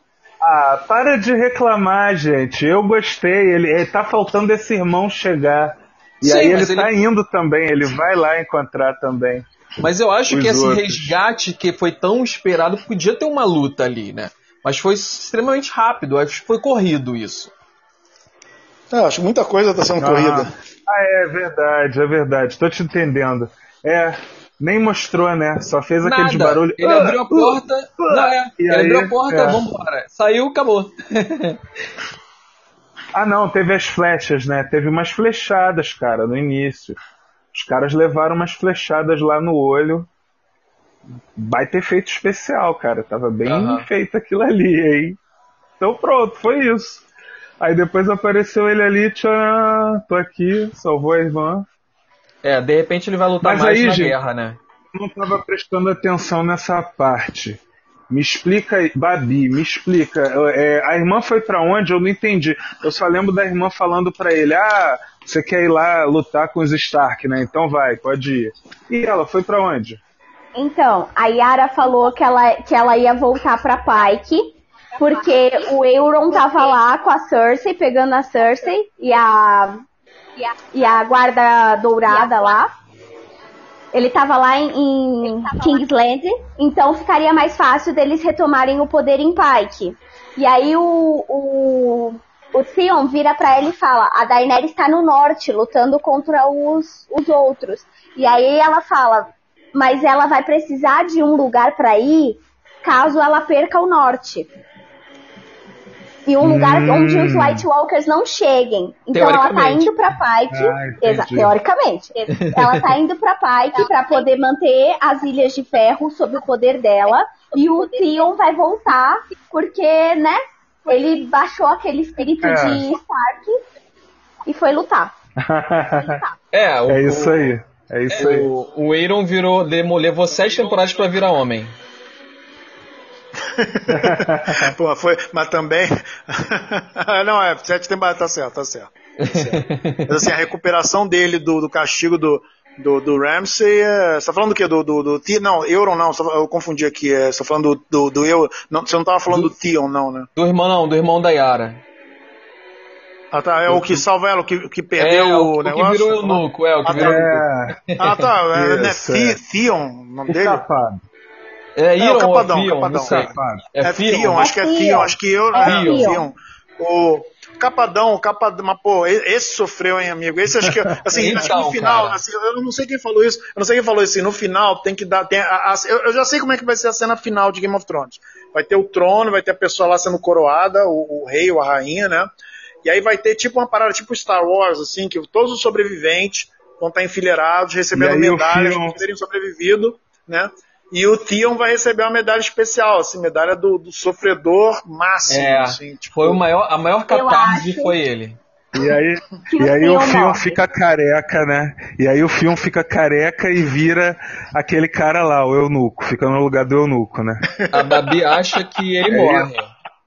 Ah, para de reclamar, gente. Eu gostei. Ele, ele tá faltando esse irmão chegar. E Sim, aí ele ele- tá indo também. Ele vai lá encontrar também. Mas eu acho que esse outros. resgate que foi tão esperado podia ter uma luta ali, né? Mas foi extremamente rápido, acho que foi corrido isso. É, acho que muita coisa está sendo Ah, corrida. ah, é verdade, é verdade. Tô te entendendo. É, nem mostrou, né? Só fez aqueles Nada. barulhos. Ele abriu a porta. Não, é. Ele aí, abriu a porta, é. vambora. Saiu, acabou. (laughs) Ah, não, teve as flechas, né? Teve umas flechadas, cara, no início. Os caras levaram umas flechadas lá no olho. Vai ter feito especial, cara. Tava bem Aham. feito aquilo ali, hein? Então pronto, foi isso. Aí depois apareceu ele ali, tchan, tô aqui, salvou a irmã. É, de repente ele vai lutar Mas mais aí, na gente- guerra, né? não estava prestando atenção nessa parte. Me explica aí, Babi, me explica. É, a irmã foi para onde? Eu não entendi. Eu só lembro da irmã falando para ele: Ah, você quer ir lá lutar com os Stark, né? Então vai, pode ir. E ela foi para onde? Então, a Yara falou que ela, que ela ia voltar pra Pike, porque o Euron tava lá com a Cersei, pegando a Cersei e a, e a guarda dourada lá. Ele tava lá em, em Kingsland, então ficaria mais fácil deles retomarem o poder em Pike. E aí o, o, o Theon vira pra ele e fala, a Daenerys está no norte, lutando contra os, os outros. E aí ela fala, mas ela vai precisar de um lugar para ir caso ela perca o norte. E um lugar Hum. onde os White Walkers não cheguem. Então ela tá indo pra Pike. Ah, teoricamente. ela tá indo pra Pike pra poder manter as Ilhas de Ferro sob o poder dela. E o Theon vai voltar porque, né? Ele baixou aquele espírito É. de Stark e foi lutar. (laughs) É, o, é isso aí. É isso aí. O, o Aaron virou, demo- levou sete temporadas pra virar homem. (laughs) Pô, foi, mas também. (laughs) não, é, sete temporadas, tá certo, tá certo. Tá certo. Mas assim, a recuperação dele do, do castigo do, do, do Ramsey. É, você tá falando do quê? Do, do, do Ti- Não, Euron não, eu confundi aqui. É, você tá falando do, do, do Eu. Não, você não tava falando do, Theon, não, né? Do irmão não, do irmão da Yara. Ah, tá. É o que salva ela, o que, que É, perdeu o, o, o que negócio? virou eunuco, é, o que Ah, tá. virou eunuco. É, Ah, tá. (laughs) É, né, é. Theon, o nome dele? safado. É, É, o Iron ou Capadão, não Capadão. sei. É, É Theon. Theon, acho que é É. Theon, acho que eu. É É, Theon. Theon. O Capadão, o Capadão, mas pô, esse sofreu, hein, amigo? Esse acho que, assim, acho (laughs) que Então, no final, assim, eu não sei quem falou isso, eu não sei quem falou isso, assim, no final tem que dar, tem a- a- eu, eu já sei como é que vai ser a cena final de Game of Thrones. Vai ter o trono, vai ter a pessoa lá sendo coroada, o, o rei ou a rainha, né? E aí vai ter tipo uma parada, tipo Star Wars, assim, que todos os sobreviventes vão estar enfileirados, recebendo medalhas por terem sobrevivido, né? E o Theon vai receber uma medalha especial, assim, medalha do, do sofredor máximo, É, assim, tipo, Foi o maior, a maior catarse acho- foi ele. E aí, Que e aí o Fion fica careca, né? E aí o Fion fica careca e vira aquele cara lá, o eunuco. Fica no lugar do eunuco, né? A Babi acha que ele (laughs) morre.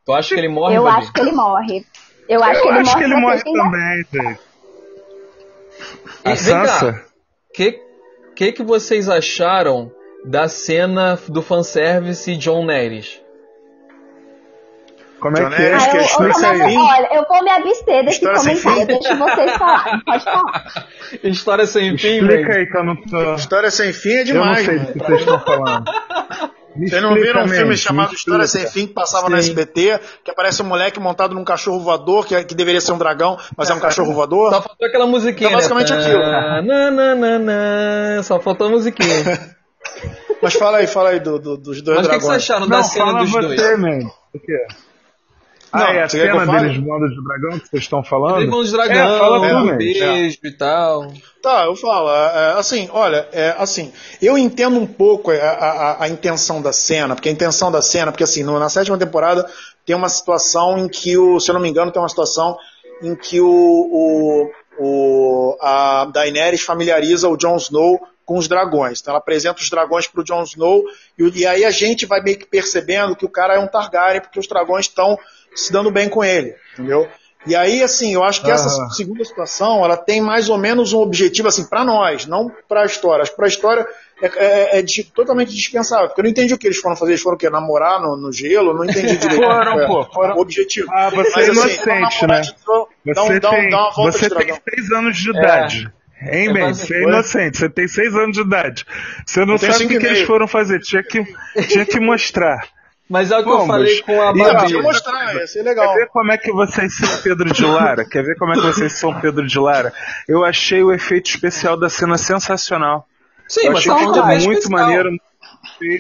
Tu acha que ele morre, Eu Babi? acho que ele morre. Eu acho que Eu ele acho morre, que ele morre também. E A Sansa? que, que que vocês acharam da cena do fanservice John Neres? Como é John que é? Ah, eu, eu olha, eu vou me abster desse História comentário. Deixa vocês falarem. Pode falar. (laughs) História sem fim, Explica aí que eu não tô. História sem fim é Eu não demais, sei do mano. que vocês estão falando. Me (laughs) Vocês não viram um filme chamado História. Sem Fim que passava no Sim. SBT, que aparece um moleque montado num cachorro voador, que, é- que deveria ser um dragão, mas é um cachorro voador? Só faltou aquela musiquinha, É basicamente né? aquilo. Na, na, na, na. Só faltou a musiquinha. (laughs) Mas fala aí, fala aí do- do- dos dois Mas o que, que dragões. vocês acharam da Não, cena fala dos você, dois? man. O quê? Não, ah, é a você quer que eu cena deles voando de dragão que vocês estão falando? Irmãos É, Dragão, fala tu, um beijo e tal. Tá, eu falo. é, é, assim, olha, é, assim, eu entendo um pouco a, a- a intenção da cena, porque a intenção da cena, porque assim, no- na sétima temporada tem uma situação em que o, se eu não me engano, tem uma situação em que o, o, o- a Daenerys familiariza o Jon Snow com os dragões. Então ela apresenta os dragões para o Jon Snow e, e aí a gente vai meio que percebendo que o cara é um Targaryen porque os dragões estão se dando bem com ele, entendeu? E aí, assim, eu acho que essa Aham. segunda situação, ela tem mais ou menos um objetivo, assim, para nós, não para a história. Acho que para a história é, é- é totalmente dispensável, porque eu não entendi o que eles foram fazer. Eles foram o quê? Namorar no, no gelo? Não entendi (laughs) direito. Foram, é pô, foram. O objetivo. Ah, você Mas, é assim, inocente, uma né? Dá, Você, dá, tem, dá uma volta você tem seis anos de idade. Hein, É Ben? quase- Você é inocente, você tem seis anos de idade. Você não Eu sabe o que, que eles foram fazer. Tinha que, tinha que mostrar. (laughs) Mas é o que eu falei com a Não, Babi. eu mostrar, ia ser legal. Quer ver como é que vocês são Pedro de Lara? Quer ver como é que vocês são Pedro de Lara? Eu achei o efeito especial da cena sensacional. Sim, eu mas achei tá ficou efeito muito especial. maneiro.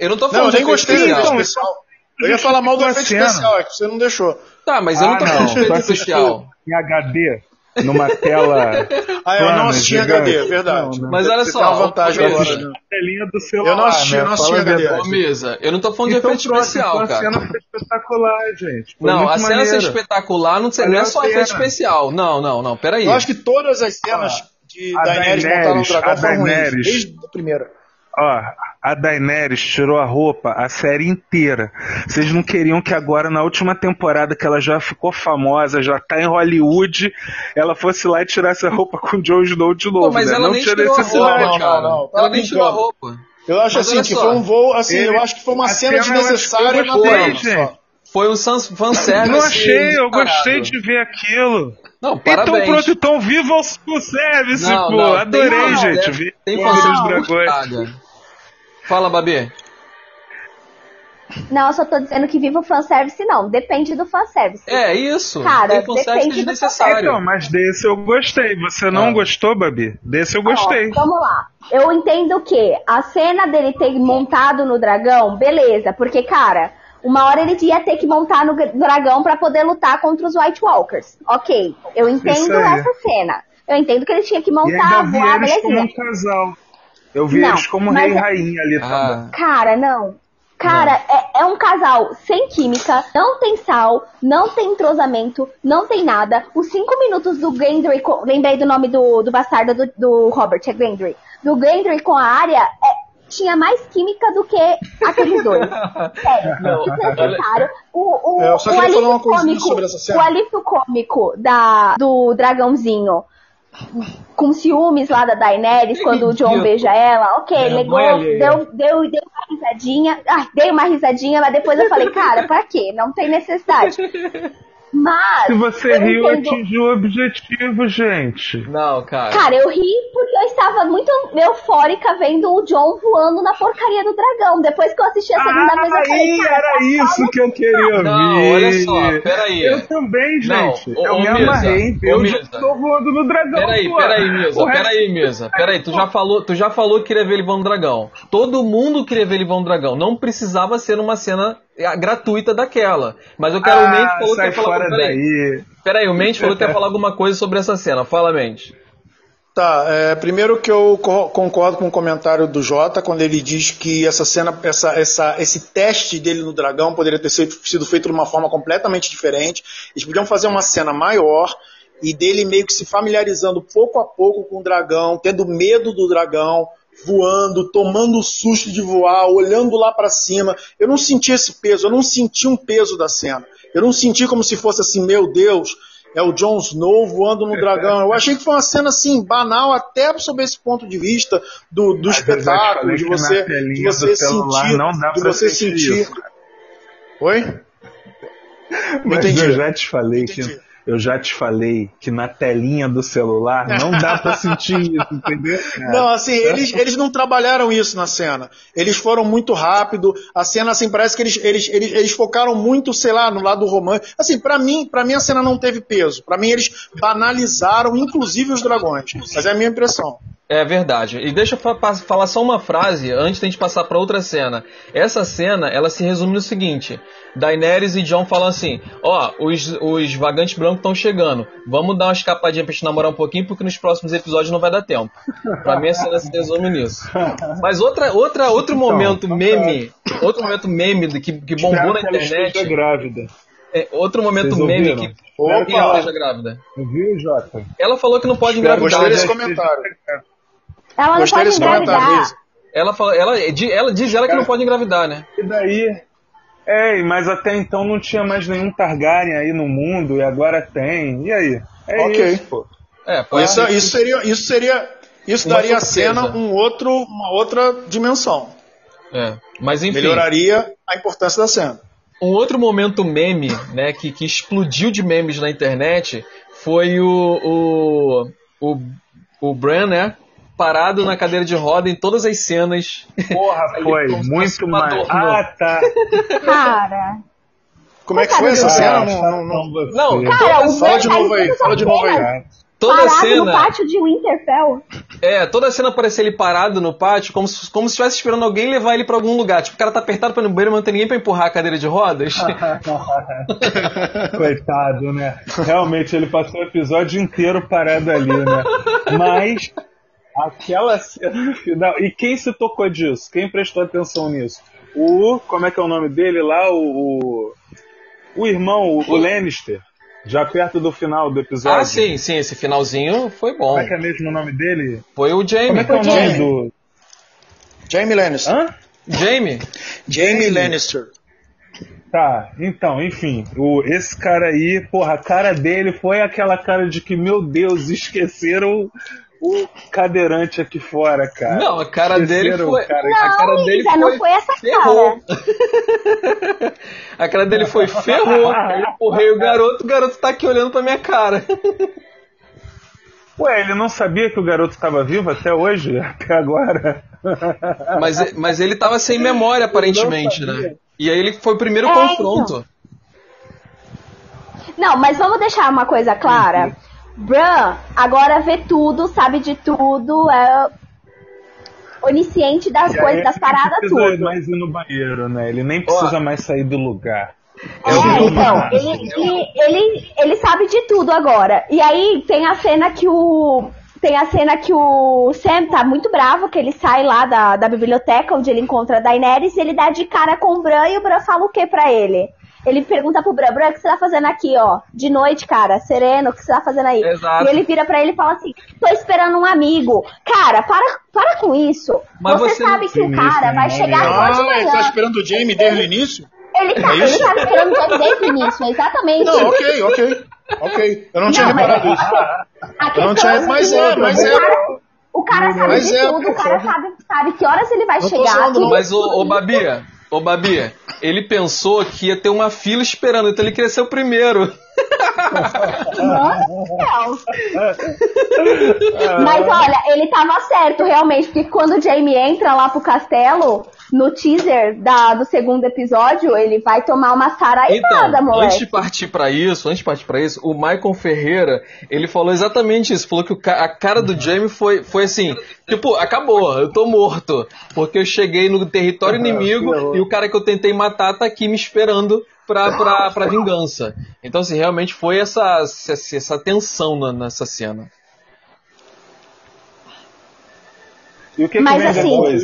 Eu não tô Não, falando eu de nem gostei do efeito especial. Eu ia falar mal do efeito cena. especial, é que você não deixou. Tá, mas eu não tô Ah, falando de não. efeito especial. Em HD, numa tela. Ah, eu não plana, assisti gigante. HD, é verdade. Não, não. Mas olha Você só, vantagem ô, agora, né? telinha do celular. Eu não assisti, né? eu não assisti a HD. Ô, Mesa, eu não tô falando de Então, efeito pronto, especial, então a cara. cena foi espetacular, gente. Foi Não, muito a cena ser espetacular não, sei- não é só a efeito especial. Não, não, não, peraí. Eu acho que todas as cenas de a Daenerys Daenerys, montada no dragão a foram ruins, desde a primeira. Ó, a Daenerys tirou a roupa a série inteira. Vocês não queriam que agora, na última temporada, que ela já ficou famosa, já tá em Hollywood, ela fosse lá e tirasse a roupa com o Jon Snow de novo. Pô, mas né? ela não nem tinha tirou a necessidade. roupa, Não, cara. não, não. Ela Tá nem tirou a roupa. Eu acho Mas assim que só, foi um voo, assim, ele- eu acho que foi uma cena desnecessária na só. Foi um sans- fanservice. Não achei, eu gostei de ver aquilo. Não, Então parabéns. pronto, então viva o o service, Não, pô. não, Adorei, tem- gente. Vi Tem dos fanservice dragões. Fala, Babi. Não, eu só tô dizendo que viva o fanservice, não. Depende do fanservice. É, isso. Cara, tem fanservice depende do desnecessário. Então, mas desse eu gostei. Você não Ah. gostou, Babi? Desse eu gostei. Ó, vamos lá. Eu entendo que a cena dele ter montado no dragão, beleza, porque, cara, uma hora ele ia ter que montar no dragão pra poder lutar contra os White Walkers. Ok, eu entendo essa cena. Eu entendo que ele tinha que E montar, ainda vi voar, belezinha. um casal. Eu vi Não, eles como rei e rainha ali também. Ah, Cara, não. Cara, é, é um casal sem química, não tem sal, não tem entrosamento, não tem nada. Os cinco minutos do Gendry, com- lembrei do nome do, do bastardo do, do Robert, é Gendry. Do Gendry com a área, é, tinha mais química do que aqueles dois. (laughs) Sério, Não, desnecessário. O, o, É, eu só o queria falar alívio uma coisinha cômico, sobre essa cena. o alívio cômico da, do dragãozinho com ciúmes lá da Daenerys, Que quando o John beija ela, ok, legou, alheia. deu, deu, deu uma risadinha, ah, dei uma risadinha, mas depois eu falei, cara, pra quê? Não tem necessidade. (laughs) Mas. Se você eu riu, entendo- atingiu o objetivo, gente. não, cara. Cara, eu ri porque eu estava muito eufórica vendo o John voando na porcaria do dragão. Depois que eu assisti a segunda vez, eu falei, Aí, cara, era isso que eu queria ouvir. Não, olha só, peraí. Eu também, Não, gente. ô, eu ô, me Misa, amarrei ver ô, o Misa. estou voando no dragão. Peraí, pô. peraí, Misa, resto- peraí, Misa, peraí, tu já falou, tu já falou que queria ver ele voando dragão. Todo mundo queria ver ele voando dragão. Não precisava ser uma cena gratuita daquela. Mas eu quero o Mente Ah, falou que sai ia falar. fora Peraí, daí. peraí, o Mente falou que ia falar alguma coisa sobre essa cena. Fala, Mente. Tá, é, primeiro que eu co- concordo com o comentário do Jota quando ele diz que essa cena, essa, essa, esse teste dele no dragão poderia ter sido, sido feito de uma forma completamente diferente. Eles podiam fazer uma cena maior e dele meio que se familiarizando pouco a pouco com o dragão, tendo medo do dragão, voando, tomando o susto de voar, olhando lá pra cima. Eu não senti esse peso, eu não senti um peso da cena. Eu não senti como se fosse assim, meu Deus, é o Jon Snow voando no dragão. Eu achei que foi uma cena assim, banal, até sob esse ponto de vista do, do espetáculo, de você, de você celular sentir. não dá de você sentir sentir. isso. Oi? Mas Entendi. eu já te falei Entendi. que eu já te falei que na telinha do celular não dá pra sentir isso, (laughs) entendeu? cara? Não, assim, eles, eles não trabalharam isso na cena. Eles foram muito rápido. A cena, assim, parece que eles, eles, eles, eles focaram muito, sei lá, no lado romântico. Assim, pra mim, pra mim a cena não teve peso. Pra mim eles banalizaram, inclusive os dragões. Mas é a minha impressão. É verdade. E deixa eu falar só uma frase antes da gente passar pra outra cena. Essa cena, ela se resume no seguinte: Daenerys e Jon falam assim: Ó, os, os vagantes brancos estão chegando. Vamos dar uma escapadinha pra gente namorar um pouquinho, porque nos próximos episódios não vai dar tempo. Pra mim a cena se resume nisso. Mas outra, outra, outro Então, momento meme, outro momento meme que, que bombou na internet. grávida. é, outro momento Vocês meme ouviram? que Opa! que ela esteja grávida. Viu, Jota? Ela falou que não pode engravidar. Gostei né? desse já comentário. Ela não pode engravidar. Ela, fala, ela, ela diz ela que não pode engravidar, né? E daí? É, mas até então não tinha mais nenhum Targaryen aí no mundo e agora tem. E aí? É Ok. isso, pô. É, Isso, isso seria. Isso seria. Isso Uma daria à surpresa. cena um outro, uma outra dimensão. É. Mas enfim, Melhoraria a importância da cena. um outro momento meme, né, que, que explodiu de memes na internet foi o o, o, o Bran, né, parado na cadeira de roda em todas as cenas. Porra, (laughs) foi muito mais. Ah, tá. Cara. Como é que foi essa cena? Não, não, não. Não, Cara, o Fala de novo aí, fala de novo aí. Toda Parado cena, no pátio de Winterfell. é, toda cena aparecia ele parado no pátio, como se, como se estivesse esperando alguém levar ele pra algum lugar. Tipo, o cara tá apertado pra ir no banheiro, mas não tem ninguém pra empurrar a cadeira de rodas. (laughs) Coitado, né? Realmente, ele passou o episódio inteiro parado ali, né? Mas aquela cena (laughs) final. E quem se tocou disso? Quem prestou atenção nisso? O. Como é que é o nome dele lá? O. O, o irmão, o, o Lannister. Já perto do final do episódio. ah, sim, sim, esse finalzinho foi bom. Como é que é mesmo o nome dele? Foi o Como Jamie. é que é o nome Jaime. do. Jamie Lannister. Hã? Jamie? Jamie Lannister. Tá, então, enfim, o, esse cara aí, porra, a cara dele foi aquela cara de que, meu Deus, esqueceram o cadeirante aqui fora, cara. Não, a cara dele Esqueceram foi. cara- a cara Não, dele foi. não foi essa ferrou. cara. (laughs) a cara dele foi ferrou. (laughs) Eu empurrei o garoto, o garoto tá aqui olhando pra minha cara. (laughs) Ué, ele não sabia que o garoto estava vivo até hoje? Até agora? Mas, mas ele tava sem memória, aparentemente, não né? E aí ele foi o primeiro É, confronto. Não, mas vamos deixar uma coisa clara. Bran agora vê tudo, sabe de tudo, é onisciente das E coisas, das ele paradas, não precisa tudo. mais ir no banheiro, né? Ele nem precisa mais sair do lugar. É, o então, ele, ele, ele, ele sabe de tudo agora. E aí tem a cena que o. Tem a cena que o Sam tá muito bravo, que ele sai lá da, da biblioteca onde ele encontra a Daenerys e ele dá de cara com o Bran e o Bran fala o que pra ele? Ele pergunta pro Bran, Bran, o que você tá fazendo aqui, ó? De noite, cara, sereno, o que você tá fazendo aí? Exato. E ele vira pra ele e fala assim, tô esperando um amigo. Cara, para, para com isso. Mas você, você sabe que o cara vai chegar agora de Ah, ele tá manhã. esperando o Jamie desde o início? Ele tá, É ele tá esperando o desde o início, exatamente. Não, ok, ok. Ok. Eu não tinha Não, mas- reparado isso. Eu não tinha- é mas é, mas o é. cara, o cara sabe Mas de é, tudo, o cara sabe? sabe, que horas ele vai chegar. que- Mas o, o Babia, ô Babia, ele pensou que ia ter uma fila esperando, então ele o primeiro. Não. Mas olha, ele tava certo realmente, porque quando o Jamie entra lá pro castelo, no teaser da, do segundo episódio, ele vai tomar uma saraivada, Então, moleque. antes de partir pra isso, antes de partir para isso, o Michael Ferreira, ele falou exatamente isso, falou que o a cara do Jamie foi, foi assim, tipo, acabou, eu tô morto, porque eu cheguei no território inimigo e o cara que eu tentei matar tá aqui me esperando pra, pra, pra vingança. Então, assim, realmente foi essa, essa, essa tensão na- nessa cena. E o que, Mas que vem assim, depois?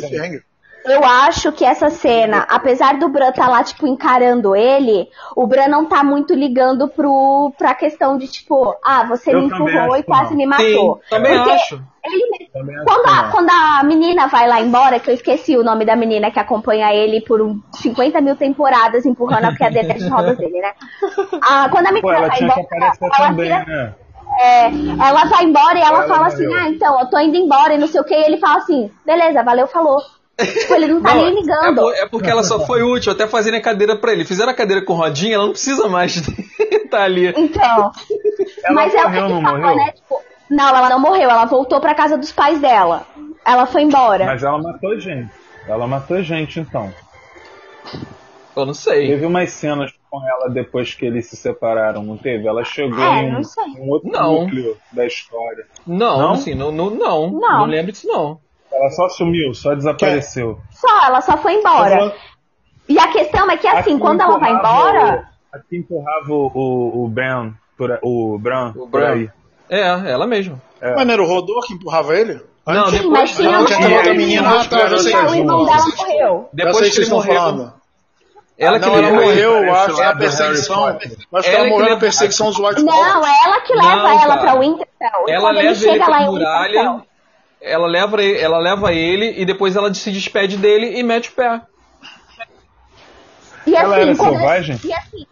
Eu acho que essa cena, apesar do Bran tá lá, tipo, encarando ele, o Bran não tá muito ligando pro, pra questão de, tipo, ah, você Eu me empurrou acho e quase não. me matou. Sim, também Porque acho. ele- Também acho quando, que a, quando a menina vai lá embora, que eu esqueci o nome da menina que acompanha ele por um 50 mil temporadas empurrando a cadeira de rodas dele, né? (laughs) Ah, quando a menina Pô, ela vai embora, ela também, vira- né? é, ela vai embora e ela, Ela fala assim, morreu. ah, então, eu tô indo embora e não sei o que, e ele fala assim, beleza, valeu, falou. Tipo, ele não tá Não, nem é, ligando. por- é porque ela só foi útil, até fazerem a cadeira pra ele. Fizeram a cadeira com rodinha, ela não precisa mais estar (laughs) ali. Então. Ela mas é o que morreu, não fala, morreu? né? Tipo, não, ela não morreu, ela voltou pra casa dos pais dela. Ela foi embora. Mas ela matou gente. Ela matou gente, então. Eu não sei. Teve umas cenas com ela depois que eles se separaram, não teve? Ela chegou É, em, um, um outro Não. núcleo da história. Não, Não? assim, não, não, não, Não. não lembro disso não. Ela só sumiu, só desapareceu. Só, ela só foi embora. falando- E a questão é que assim, quando ela vai embora. o- Aqui empurrava o, o, o Ben, por, a- o Bran, O por Bran. aí. É, ela mesmo. Mas não era o Rodor que empurrava ele? Não, Sim, depois, mas tinha não, tinha aquela outra menina. Ah, tá, eu sei Não, o que irmão dela morreu. depois que que ele morreu. falando. Ela que não, ela morreu, eu acho, do Harry perseguição. Acho que Ela ela que morreu na perseguição dos White Não, é ela que leva Não, ela pra Winterfell. Ela leva ele chega lá pra em muralha. Ela leva, ele- ela leva ele e depois ela se despede dele e mete o pé. E Ela assim, era selvagem? E assim,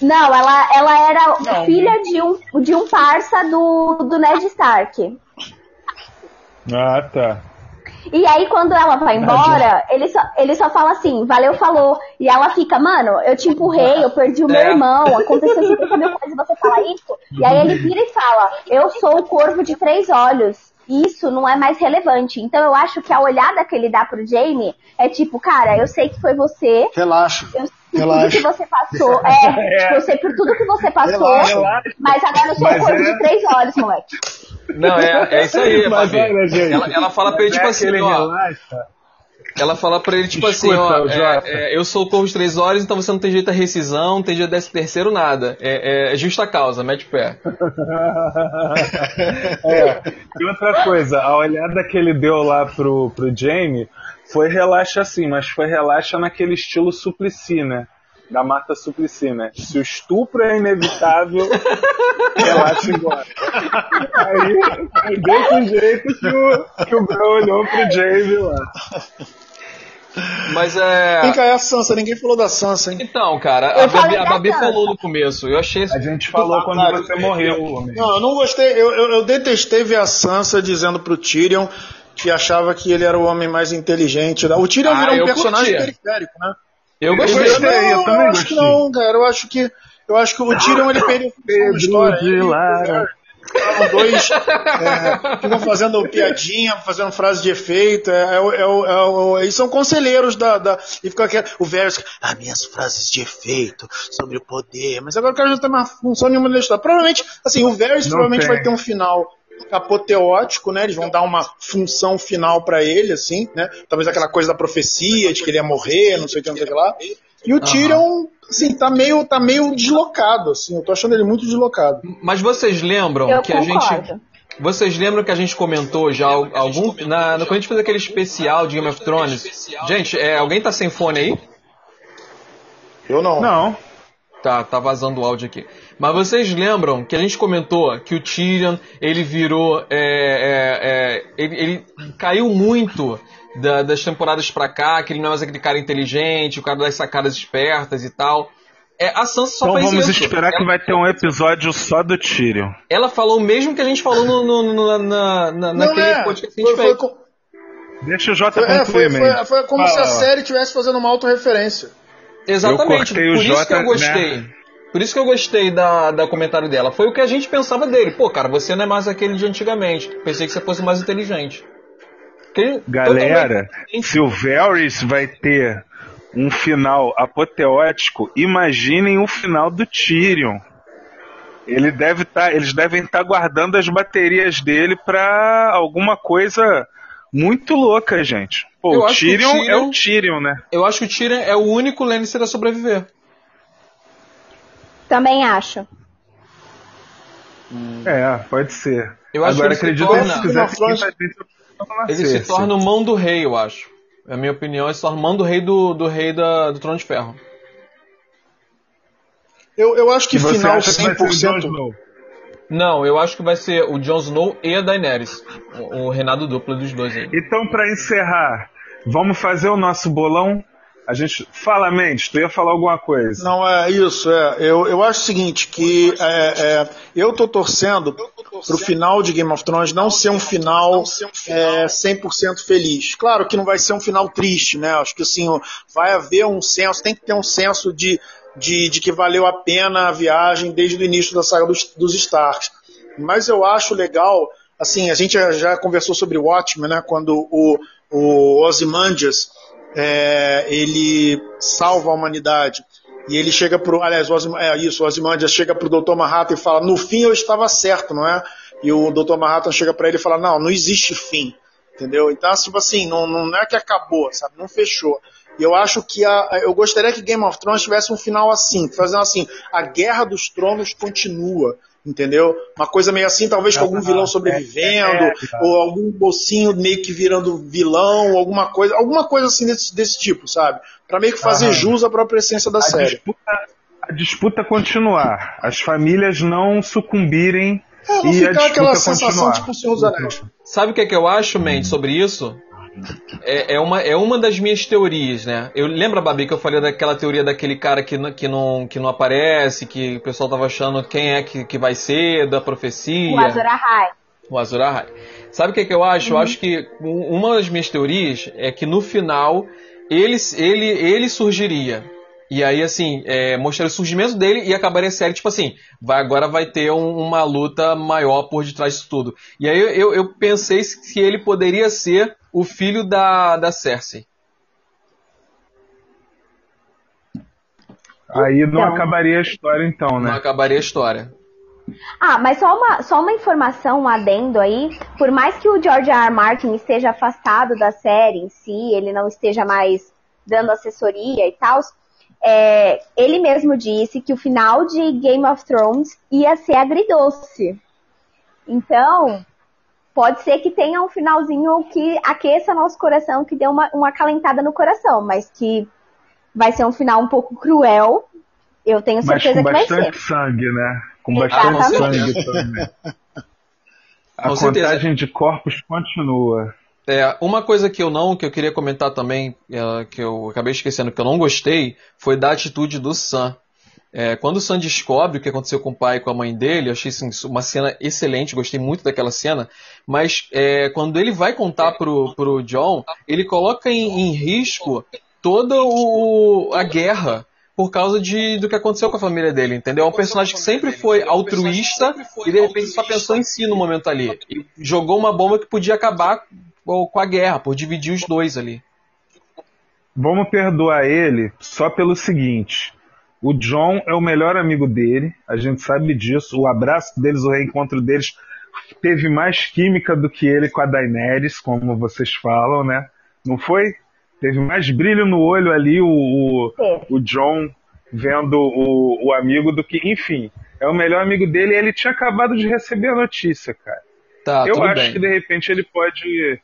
não, ela, ela era filha de um, de um parça do, do Ned Stark. Ah, tá. E aí, quando ela vai embora, ele só, ele só fala assim, valeu, falou. E ela fica, mano, eu te empurrei, eu perdi o meu É. irmão, aconteceu 50 mil coisas e você fala isso. E aí ele vira e fala, eu sou o corvo de três olhos. Isso não é mais relevante. Então eu acho que a olhada que ele dá pro Jamie é tipo, cara, eu sei que foi você, Relaxa. eu sei por tudo Relaxa. que você passou. (laughs) É, tipo, eu sei por tudo que você passou, Relaxa. mas agora eu sou Mas o corvo é- de três olhos, moleque. Não, é, é isso aí, Mas Babi. olha, gente. Ela, ela fala pra ele, tipo é assim, ó. relaxa. Ela fala pra ele, tipo Escuta, assim, ó, é, é, eu sou o corvo de três olhos, então você não tem jeito a rescisão, não tem jeito desse terceiro, nada. É, é justa causa, mete o pé. (laughs) É. E outra coisa, a olhada que ele deu lá pro, pro Jamie foi relaxa assim, mas foi relaxa naquele estilo suplici, né? da Marta Suplicy, né? Se o estupro é inevitável, (laughs) relaxa embora. Aí, aí desse jeito que o, que o Bran olhou pro Jaime lá. Mas é. Quem cai é a Sansa? Ninguém falou da Sansa, hein? Então, cara, Eu a Babi, a Babi falou no começo. Eu achei. A gente falou quando Caralho, você morreu, homem. Não, eu não gostei. Eu, eu, eu detestei ver a Sansa dizendo pro Tyrion que achava que ele era o homem mais inteligente. O Tyrion Ah, virou um eu personagem curtia. periférico, né? Eu Eu gostei. gostei. não, eu também acho que gostei. não, cara. Eu acho que eu acho que o Tyrion ele perdeu a história. de Ele Lara. Estavam dois (laughs) é, ficam fazendo piadinha, fazendo frase de efeito. É, é, é, é, eles são conselheiros da, da e fica aquele, o Varys, ah, minhas frases de efeito sobre o poder. Mas agora o cara já tem mais função nenhuma na história. Provavelmente, assim, o Varys Não provavelmente tem. vai ter um final apoteótico, né? Eles vão dar uma função final pra ele, assim, né? Talvez aquela coisa da profecia, de que ele ia morrer, não sei o que, não sei o que lá. E o Tyrion, assim, tá meio, tá meio deslocado, assim. Eu tô achando ele muito deslocado. Mas vocês lembram Eu que a concordo. gente. Vocês lembram que a gente comentou já al- algum. Na, quando a gente fez aquele especial de Game of Thrones. Gente, é, alguém tá sem fone aí? Eu não. Não. Tá, tá vazando o áudio aqui. Mas vocês lembram que a gente comentou que o Tyrion, ele virou. é, é, é, ele, ele caiu muito da- das temporadas pra cá, que ele não é mais aquele cara inteligente, o cara das sacadas espertas e tal. É, a Sansa só Então fez vamos isso. esperar que ela, vai ter um episódio só do Tyrion. ela falou o mesmo que a gente falou no, no- no- na, na, Não naquele é. podcast que a gente Foi, fez. foi, co- Deixa o Jota foi, é, concluir, foi, man. foi, foi como se a série estivesse fazendo uma autorreferência. Exatamente, por isso Jota, que eu gostei. né? Por isso que eu gostei da, da comentário dela. Foi o que a gente pensava dele. Pô, cara, você não é mais aquele de antigamente. Pensei que você fosse mais inteligente. Que- Galera, se o Varys vai ter um final apoteótico, imaginem o final do Tyrion. Ele deve tá, eles devem estar guardando as baterias dele pra alguma coisa muito louca, gente. Pô, Eu o que o Tyrion, é Tyrion- o Tyrion, né? Eu acho que o Tyrion é o único Lannister a sobreviver. Também acho. É, pode ser. Eu acho Agora que ele se acredito que torna- se que Ele se torna o mão do rei, eu acho. É a minha opinião, ele se torna o mão do rei do, do rei da, do Trono de Ferro. Eu, eu acho que E final acha que Não, eu acho que vai ser o Jon Snow e a Daenerys. O, o reinado duplo dos dois aí. Então, pra encerrar, vamos fazer o nosso bolão? A gente. Fala, Mendes, tu ia falar alguma coisa. Não, é isso. É. Eu, eu acho o seguinte, que é, é, eu tô torcendo pro final de Game of Thrones não ser um final é, 100% feliz. Claro que não vai ser um final triste, né? Acho que assim, vai haver um senso, tem que ter um senso de, de, de que valeu a pena a viagem desde o início da saga dos, dos Starks. Mas eu acho legal, assim, a gente já, conversou sobre Watchmen, né? Quando o, o Ozymandias é, ele salva a humanidade. E ele chega pro. Aliás, o é isso, o Ozymandias chega pro Dr. Manhattan e fala: No fim eu estava certo, não é? E o Dr. Manhattan chega para ele e fala: Não, não existe fim. Entendeu? Então, tipo assim, não, não é que acabou, sabe? Não fechou. E eu acho que a, eu gostaria que Game of Thrones tivesse um final assim, fazendo assim, a Guerra dos Tronos continua, entendeu? Uma coisa meio assim, talvez com algum vilão sobrevivendo, é, é. ou algum mocinho meio que virando vilão, alguma coisa, alguma coisa assim desse, desse tipo, sabe? Pra meio que fazer Aham. jus à própria essência da a série. disputa, a disputa continuar. As famílias não sucumbirem É, não e a ficar disputa aquela sensação continuar. tipo o Senhor dos Anéis. Sabe o que é que eu acho, Mendes, sobre isso? É, é uma, é uma das minhas teorias, né? Eu lembro, Babi, que eu falei daquela teoria daquele cara que, não- que, não, que não aparece, que o pessoal tava achando quem é que, que vai ser, da profecia. O Azor Ahai. O Azor Ahai. Sabe o que, é que eu acho? Eu acho que um- uma das minhas teorias é que no final ele, ele, ele surgiria. E aí, assim, é, mostraria o surgimento dele e acabaria a série, tipo assim, vai, agora vai ter um- uma luta maior por detrás disso tudo. E aí eu, eu, eu pensei se ele poderia ser o filho da, da Cersei. Aí não Então. acabaria a história então, Não né? acabaria a história. Ah, mas só uma, só uma informação, um adendo aí. Por mais que o George R. R. Martin esteja afastado da série em si, ele não esteja mais dando assessoria e tal, é, ele mesmo disse que o final de Game of Thrones ia ser agridoce. Então, pode ser que tenha um finalzinho que aqueça nosso coração, que dê uma, uma acalentada no coração, mas que vai ser um final um pouco cruel. Eu tenho certeza Mas com que vai bastante ser. sangue, né? Com Exatamente. bastante sangue também. A Com certeza. contagem de corpos continua. É, uma coisa que eu não, que eu queria comentar também, é, que eu acabei esquecendo, que eu não gostei, foi da atitude do Sam. É, quando o Sam descobre o que aconteceu com o pai e com a mãe dele, achei assim, uma cena excelente, gostei muito daquela cena, mas é, quando ele vai contar pro, pro John, ele coloca em, em risco toda o, a guerra por causa de, do que aconteceu com a família dele, entendeu? É um personagem que sempre foi altruísta e de repente só pensou em si no momento ali. E jogou uma bomba que podia acabar com a guerra, por dividir os dois ali. Vamos perdoar ele só pelo seguinte: o John é o melhor amigo dele, a gente sabe disso. O abraço deles, o reencontro deles, teve mais química do que ele com a Daenerys, como vocês falam, né? Não foi? Teve mais brilho no olho ali o, o, Teve. o John vendo o, o amigo do que. Enfim, é o melhor amigo dele e ele tinha acabado de receber a notícia, cara. Tá, Eu acho bem. que de repente ele pode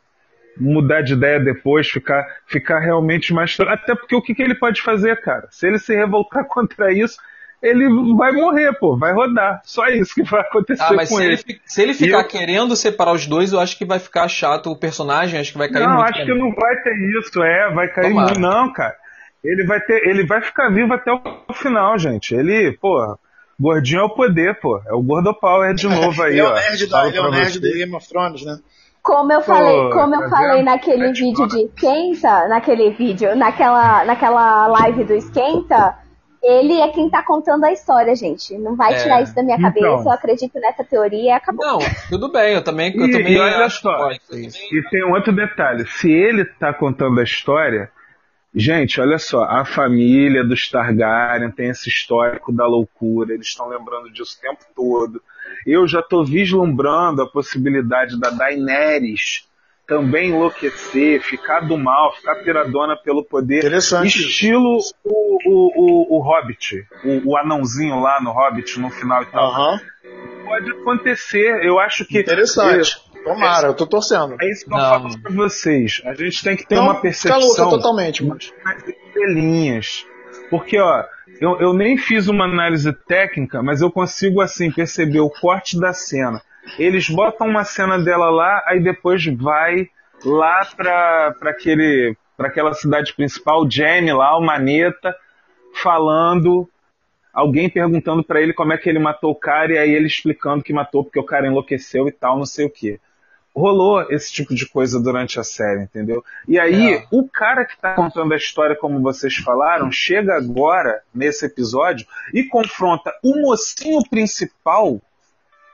mudar de ideia depois, ficar, ficar realmente mais. Até porque o que, que ele pode fazer, cara? Se ele se revoltar (laughs) contra isso, ele vai morrer, pô, vai rodar. Só isso que vai acontecer Ah, mas com se ele, ele. se ele ficar eu- querendo separar os dois, eu acho que vai ficar chato o personagem, acho que vai cair Não, muito. acho pra que não vai ter isso, é, vai cair Tomara. muito. Não, cara. Ele vai ter, ele vai ficar vivo até o final, gente. Ele, pô, gordinho é o poder, pô. É o Gordo Power de (laughs) novo aí, ele é ó. o nerd, Falo ele é o nerd do Game of Thrones, né? Como eu falei, como tá eu falei vendo? naquele É vídeo de esquenta, naquele vídeo, naquela, naquela live do esquenta, ele é quem tá contando a história, gente. Não vai É. tirar isso da minha Então. cabeça, eu acredito nessa teoria e acabou. Não, tudo bem, eu também, eu E- também e olha acho só. E tem um outro detalhe: se ele tá contando a história, gente, olha só, a família dos Targaryen tem esse histórico da loucura, eles estão lembrando disso o tempo todo. Eu já tô vislumbrando a possibilidade da Daenerys também enlouquecer, ficar do mal, ficar piradona pelo poder. Estilo o, o, o, o Hobbit, o, o anãozinho lá no Hobbit no final e tal. Aham. Pode acontecer, eu acho que. Interessante. Tomara, eu tô torcendo. É isso que eu Não. falo pra vocês. A gente tem que ter Não, uma fica percepção louca totalmente, mas. mais estrelinhas. Porque, ó, eu, eu nem fiz uma análise técnica, mas eu consigo, assim, perceber o corte da cena. Eles botam uma cena dela lá, aí depois vai lá pra, pra, aquele, pra aquela cidade principal, Jamie lá, o Maneta, falando alguém perguntando pra ele como é que ele matou o cara e aí ele explicando que matou porque o cara enlouqueceu e tal, não sei o que. Rolou esse tipo de coisa durante a série, entendeu? E aí, É. o cara que tá contando a história, como vocês falaram, chega agora, nesse episódio, e confronta o mocinho principal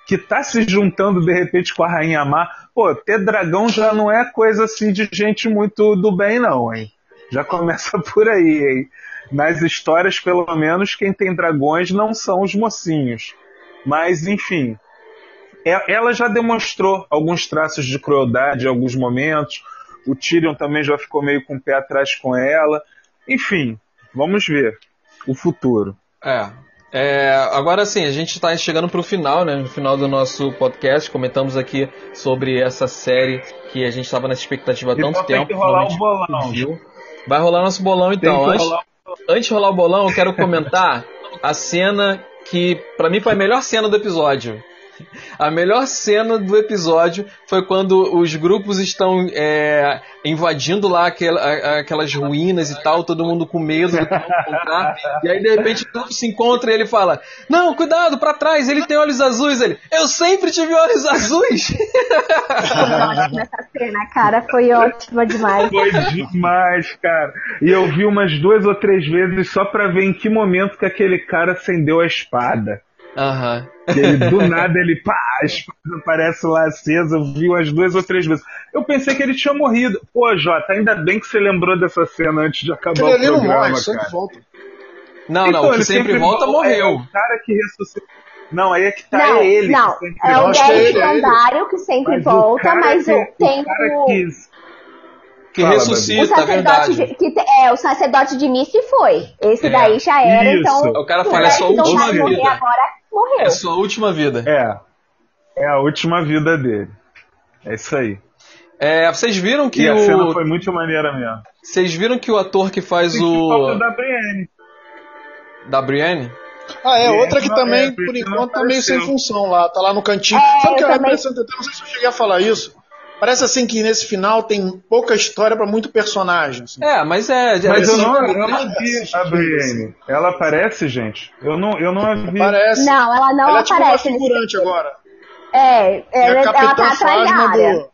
que tá se juntando de repente com a Rainha Má. Pô, ter dragão já não é coisa assim de gente muito do bem, não, hein? Já começa (laughs) por aí, hein? Nas histórias, pelo menos, quem tem dragões não são os mocinhos. Mas, enfim. É- Ela já demonstrou alguns traços de crueldade em alguns momentos. O Tyrion também já ficou meio com o pé atrás com ela. Enfim, vamos ver o futuro. É. É, agora sim, a gente está chegando para o final, né? No final do nosso podcast, comentamos aqui sobre essa série que a gente estava nessa expectativa há tanto Então tem tempo. que rolar o bolão. viu. Vai rolar nosso bolão então. Antes, rolar antes de rolar o bolão, eu quero comentar a cena que pra mim foi a melhor cena do episódio. A melhor cena do episódio foi quando os grupos estão é, invadindo lá aquela- aquelas ruínas e tal, todo mundo com medo do que vão encontrar. E aí de repente o grupo se encontra e ele fala: Não, cuidado, pra trás, ele tem olhos azuis. Ele, eu sempre tive olhos azuis. Nessa cena, cara, foi ótima demais. Foi demais, cara. E eu vi umas duas ou três vezes só pra ver em que momento que aquele cara acendeu a espada. Aham. Que ele, do nada ele, pá, a espada aparece lá acesa. Eu vi umas duas ou três vezes. Eu pensei que ele tinha morrido. Pô, Jota, ainda bem que você lembrou dessa cena antes de acabar Ele o ali não programa, morre, cara. sempre volta. Não, Então, não, o que ele sempre volta É morreu. o cara que ressuscita. Não, aí é que tá Não, é ele. não. que sempre É o acho que é ele, é ele. Que sempre Mas o volta, mas que- o, tem o cara o, que, Que Fala, o ressuscita, é sacerdote verdade. de, que te- é o sacerdote de Nice foi. Esse É. daí já era, Isso. então O cara o fala, é sua não última vida. agora, morreu. É a sua última vida. É. É a última vida dele. É isso aí. É, vocês viram que e o. a cena foi muito maneira mesmo. Vocês viram que o ator que faz Senti o. da Brienne. Da Brienne? Ah, é, É, outra que também, é, por enquanto, tá meio sem função lá, tá lá no cantinho. É, Sabe o que eu eu também- que eu? Não sei se eu cheguei a falar isso. Parece assim que nesse final tem pouca história pra muito personagem. assim. É, mas é. Mas é- eu não, Parece- eu não vi a Brienne. Ela aparece, gente? Eu não, eu não a vi. Parece. Não, ela não ela é tipo uma aparece. nesse- figurante agora. É, É ela, a ela Capitã tá atrás da Fasma área. do.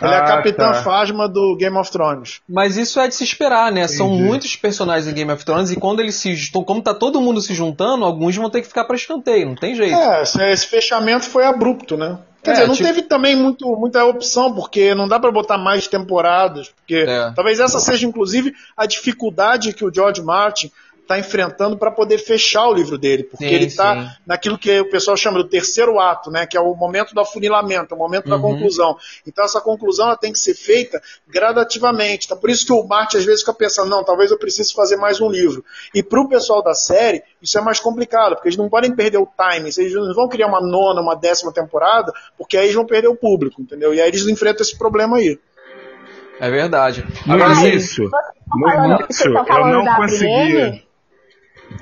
Ela é a Ah, Capitã tá. Fasma do Game of Thrones. Mas isso é de se esperar, né? São Entendi. muitos personagens em Game of Thrones e quando eles se juntam, como tá todo mundo se juntando, alguns vão ter que ficar pra escanteio, não tem jeito. É, esse, esse fechamento foi abrupto, né? Quer É, dizer, não tipo- teve também muito, muita opção, porque não dá pra botar mais temporadas, porque É. talvez essa seja, inclusive, a dificuldade que o George Martin está enfrentando para poder fechar o livro dele, porque Sim, ele está naquilo que o pessoal chama do terceiro ato, né, que é o momento do afunilamento, o momento da Uhum. conclusão. Então essa conclusão ela tem que ser feita gradativamente. Então por isso que o Martin às vezes fica pensando, não, talvez eu precise fazer mais um livro. E para o pessoal da série isso é mais complicado, porque eles não podem perder o time, eles não vão criar uma nona, uma décima temporada, porque aí eles vão perder o público, entendeu? E aí eles enfrentam esse problema aí. É verdade. No Agora, assim, início, no início, eu não da conseguia.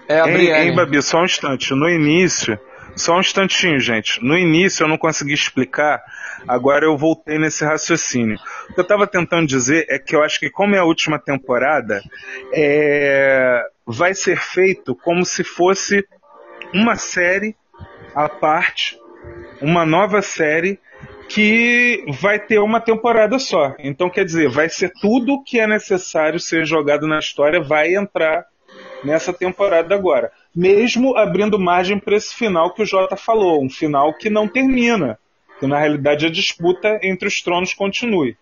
É a Brienne. hein, Babi, só um instante. No início, só um instantinho, gente. No início eu não consegui explicar, agora eu voltei nesse raciocínio. O que eu estava tentando dizer é que eu acho que, como é a última temporada, é, vai ser feito como se fosse uma série à parte, uma nova série que vai ter uma temporada só. Então, quer dizer, vai ser tudo que é necessário ser jogado na história, vai entrar nessa temporada agora. Mesmo abrindo margem para esse final que o Jota falou, um final que não termina. Que na realidade a disputa entre os tronos continue.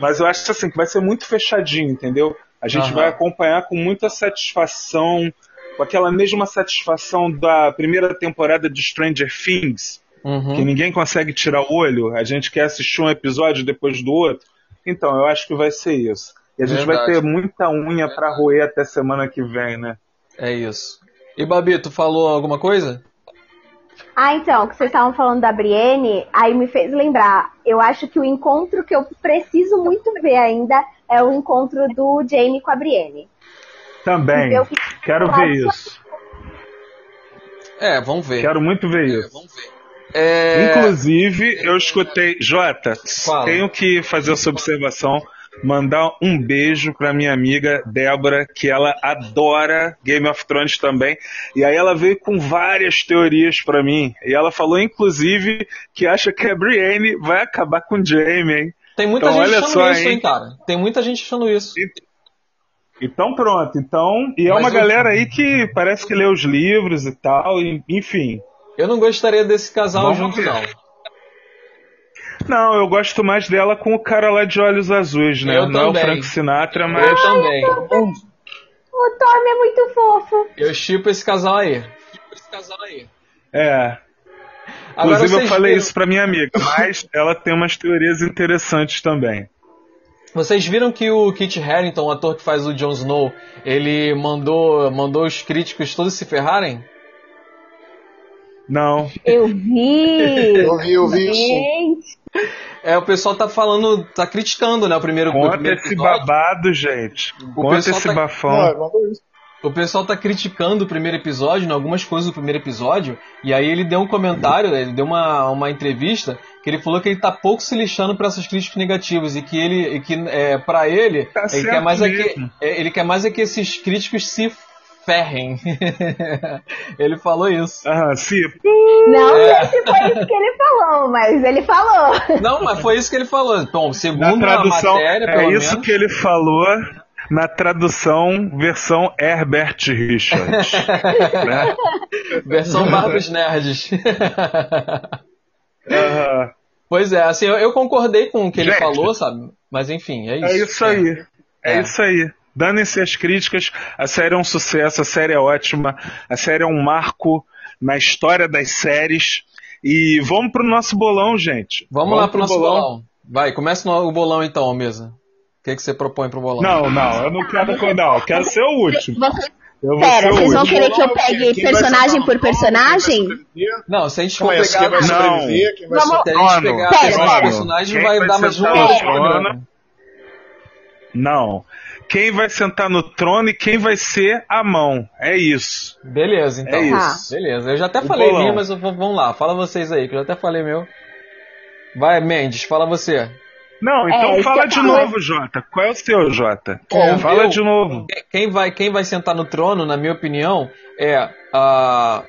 Mas eu acho assim que vai ser muito fechadinho, entendeu? A gente Aham. vai acompanhar com muita satisfação, com aquela mesma satisfação da primeira temporada de Stranger Things, Uhum. que ninguém consegue tirar o olho, a gente quer assistir um episódio depois do outro. Então, eu acho que vai ser isso. E a gente vai Verdade. ter muita unha pra roer até semana que vem, né? É isso. E Babi, tu falou alguma coisa? Ah, então, que vocês estavam falando da Brienne, aí me fez lembrar. Eu acho que o encontro que eu preciso muito ver ainda é o encontro do Jamie com a Brienne. Também. Eu- Quero ver isso. É, vamos ver. Quero muito ver isso. Vamos ver. É... Inclusive, eu escutei. Jota, Fala. tenho que fazer essa observação. Mandar um beijo pra minha amiga Débora, que ela adora Game of Thrones também. E aí ela veio com várias teorias pra mim. E ela falou, inclusive, que acha que a Brienne vai acabar com o Jaime, hein? Tem muita Então, gente olha achando só, isso, hein, cara? Tem muita gente achando isso. Então pronto, então. E é Mas uma o- galera aí que parece que lê os livros e tal, e- enfim. Eu não gostaria desse casal Vamos junto, ver. não. Não, eu gosto mais dela com o cara lá de olhos azuis, né? Eu Não é o. Frank Sinatra, Eu mas. também. O Tommy é muito fofo. Eu chipo esse casal aí. Esse casal aí. É. Agora Inclusive eu falei viram- isso pra minha amiga, mas (laughs) ela tem umas teorias interessantes também. Vocês viram que o Kit Harington, o ator que faz o Jon Snow, ele mandou, mandou os críticos todos se ferrarem? Não. Eu vi. (laughs) Eu vi, eu vi isso. (laughs) É, o pessoal tá falando, tá criticando, né, o primeiro, o Conta primeiro esse episódio. babado, gente. Conta pessoal esse tá- bafão. Não, é. O pessoal tá criticando o primeiro episódio, né, algumas coisas do primeiro episódio, e aí ele deu um comentário, ele deu uma, uma entrevista, que ele falou que ele tá pouco se lixando pra essas críticas negativas, e que ele, e que é, para ele, Tá ele quer, mais é que, é, ele quer mais é que esses críticos se ferrem. (laughs) ele falou isso. Ah, sim. não É. sei se foi isso que ele falou, mas ele falou. Não, mas foi isso que ele falou. Bom, Na segundo a tradução, matéria, é pelo isso menos, que ele falou na tradução versão Herbert Richards. (laughs) né? versão Bar dos Nerds. (laughs) Pois é, assim, eu, eu concordei com o que ele Gente. falou, sabe? Mas enfim, é isso. É isso aí. É, É. isso aí. Danem-se as críticas. A série é um sucesso, a série é ótima. A série é um marco na história das séries. E vamos pro nosso bolão, gente. Vamos, lá pro nosso bolão. Vai, começa o bolão então, mesa. O que, que você propõe pro bolão? Não, não, eu não quero. Não, eu quero ser o último. Eu vou Pera, ser o vocês vão querer que eu pegue personagem por personagem? Não, se a gente for é essa? Quem pegar. vai Não. sobreviver? Quem vai Vamos- Se a gente pegar Pera, Quem vai vai dar mais programa. Não. Quem vai sentar no trono e quem vai ser a mão. É isso. Beleza, então. É isso. Beleza. Eu já até O falei bolão. minha, mas eu vou- vamos lá. Fala vocês aí, que eu já até falei meu. Vai, Mendes, fala você. Não, então isso fala de novo, Jota. Qual é o seu, Jota? Bom, fala eu- de novo. Quem vai, quem vai sentar no trono, na minha opinião, é a.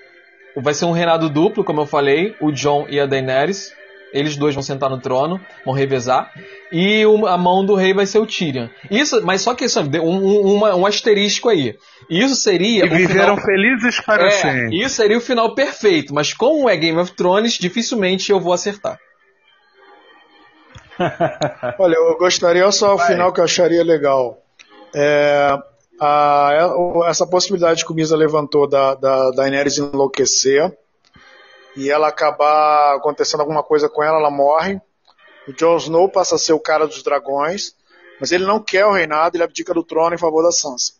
Vai ser um reinado duplo, como eu falei, o John e a Daenerys. Eles dois vão sentar no trono, vão revezar. E a mão do rei vai ser o Tyrion. Isso, mas só que isso, um, um, um asterisco aí. Isso seria E o viveram final, felizes para é, sempre. isso seria o final perfeito. Mas como é Game of Thrones, dificilmente eu vou acertar. (laughs) Olha, eu gostaria só o final que eu acharia legal. É, a- essa possibilidade que o Misa levantou da, da, da Daenerys enlouquecer e ela acabar acontecendo alguma coisa com ela, ela morre. O Jon Snow passa a ser o cara dos dragões, mas ele não quer o reinado, ele abdica do trono em favor da Sansa.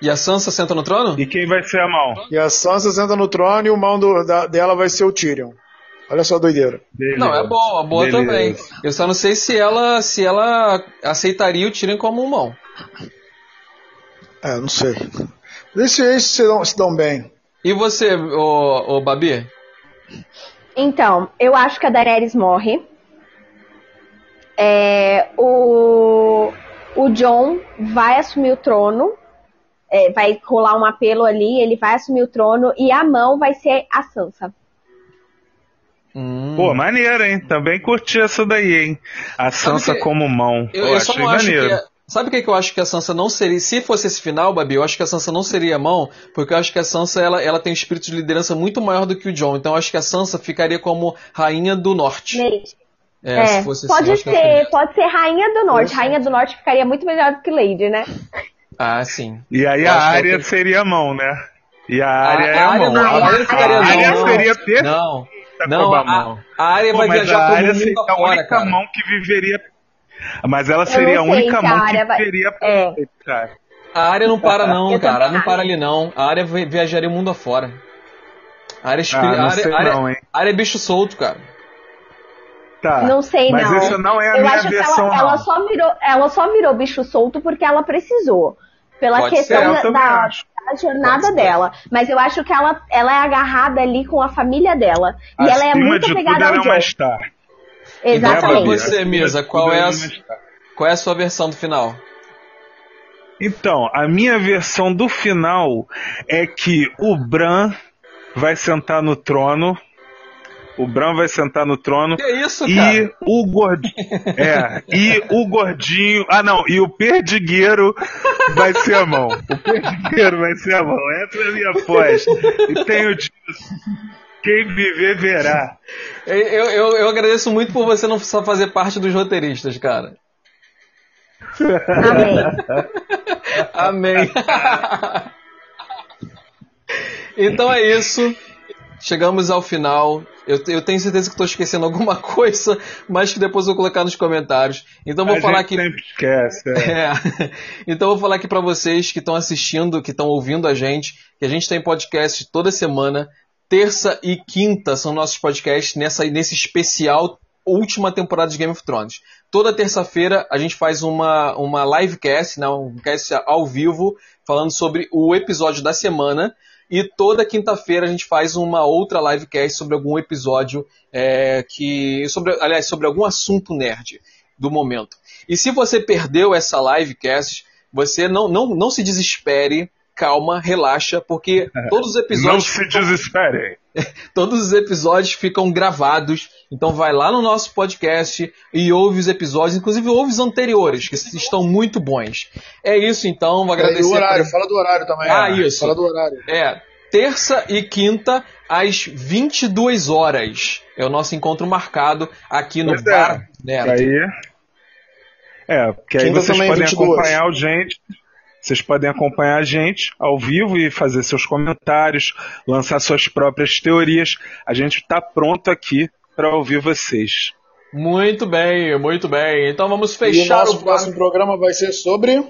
E a Sansa senta no trono? E quem vai ser a mão? E a Sansa senta no trono e o mão do- da- dela vai ser o Tyrion. Olha só a doideira. Beleza. Não, é boa, boa Beleza. também. Eu só não sei se ela, se ela aceitaria o Tyrion como um mão. É, não sei. Esses esses se dão, se dão bem. E você, ô, ô Babi? Então, eu acho que a Daenerys morre. É, o, o John vai assumir o trono. É, vai rolar um apelo ali, ele vai assumir o trono e a mão vai ser a Sansa. Hum. Pô, maneiro, hein? Também curti essa daí, hein? A Sansa que- como mão. eu, Pô, eu só achei não acho maneiro. que. É- Sabe o que, que eu acho que a Sansa não seria? Se fosse esse final, Babi, eu acho que a Sansa não seria mão, porque eu acho que a Sansa ela, ela tem um espírito de liderança muito maior do que o John. Então eu acho que a Sansa ficaria como rainha do norte. Lady. É, É, se fosse assim, pode que ela ser, pode ser Rainha do Norte. Rainha do Norte ficaria muito melhor do que Lady, né? Ah, sim. E aí Eu a que área tem- seria a mão, né? E a área é a, mão. não, a área ficaria a não, área não. seria perfeita Não, não, a a, mão. a área Pô, vai viajar a pro área mundo seria a única cara. mão que viveria. Mas ela seria a única a mão área que vai- viveria É. cara. A área não para não, Eu cara. também Não para ali não. A área vi- viajaria o mundo afora. A área, espiri... Ah, não a área, sei a área- não, hein? a área é bicho solto, cara. Tá. Não sei, Mas não. essa não é a eu minha acho que versão, ela, ela não. só virou, ela só virou bicho solto porque ela precisou. Pela Pode questão ser, da, da- jornada dela. Mas eu acho que ela, ela é agarrada ali com a família dela. E ela é Acima muito tudo, apegada ela ao é star. Então, pra Exatamente. você, Misa, de qual é, a, star. qual é a sua versão do final? Então, a minha versão do final é que o Bran vai sentar no trono. O Bran vai sentar no trono. Que isso, cara? E o gordinho. (laughs) É, e o gordinho. Ah, não, e o perdigueiro vai ser a mão. O perdigueiro vai ser a mão. Essa é a minha (laughs) aposta. E tenho disso. Quem viver verá. Eu, eu, eu agradeço muito por você não só fazer parte dos roteiristas, cara. Amém. (laughs) Amém. então é isso. Chegamos ao final. Eu, eu tenho certeza que estou esquecendo alguma (laughs) coisa, mas que depois eu vou colocar nos comentários. Então vou a falar gente aqui. sempre esquece. é. É. (laughs) Então eu vou falar aqui para vocês que estão assistindo, que estão ouvindo a gente, que a gente tem podcast toda semana, terça e quinta são nossos podcasts nessa nesse especial última temporada de Game of Thrones. Toda terça-feira a gente faz uma uma livecast, né, um cast ao vivo falando sobre o episódio da semana. E toda quinta-feira a gente faz uma outra livecast sobre algum episódio é, que. Sobre, aliás, sobre algum assunto nerd do momento. E se você perdeu essa livecast, você não, não, não se desespere, calma, relaxa, porque (laughs) todos os Não episódios. se desesperem. (laughs) Todos os episódios ficam gravados. Então vai lá no nosso podcast e ouve os episódios, inclusive ouve os anteriores, que estão muito bons. É isso então, vou E agradecer. o horário, pra- fala do horário também. Ah, né? isso. Fala do horário. É, terça e quinta, às 22 horas. É o nosso encontro marcado aqui no Pois é. Bar Nerd. Aí. É, porque aí Quinta vocês também, podem 22. acompanhar a gente. Vocês podem acompanhar a gente ao vivo e fazer seus comentários, lançar suas próprias teorias. A gente está pronto aqui para ouvir vocês. Muito bem, muito bem. Então vamos fechar e o nosso o próximo programa vai ser sobre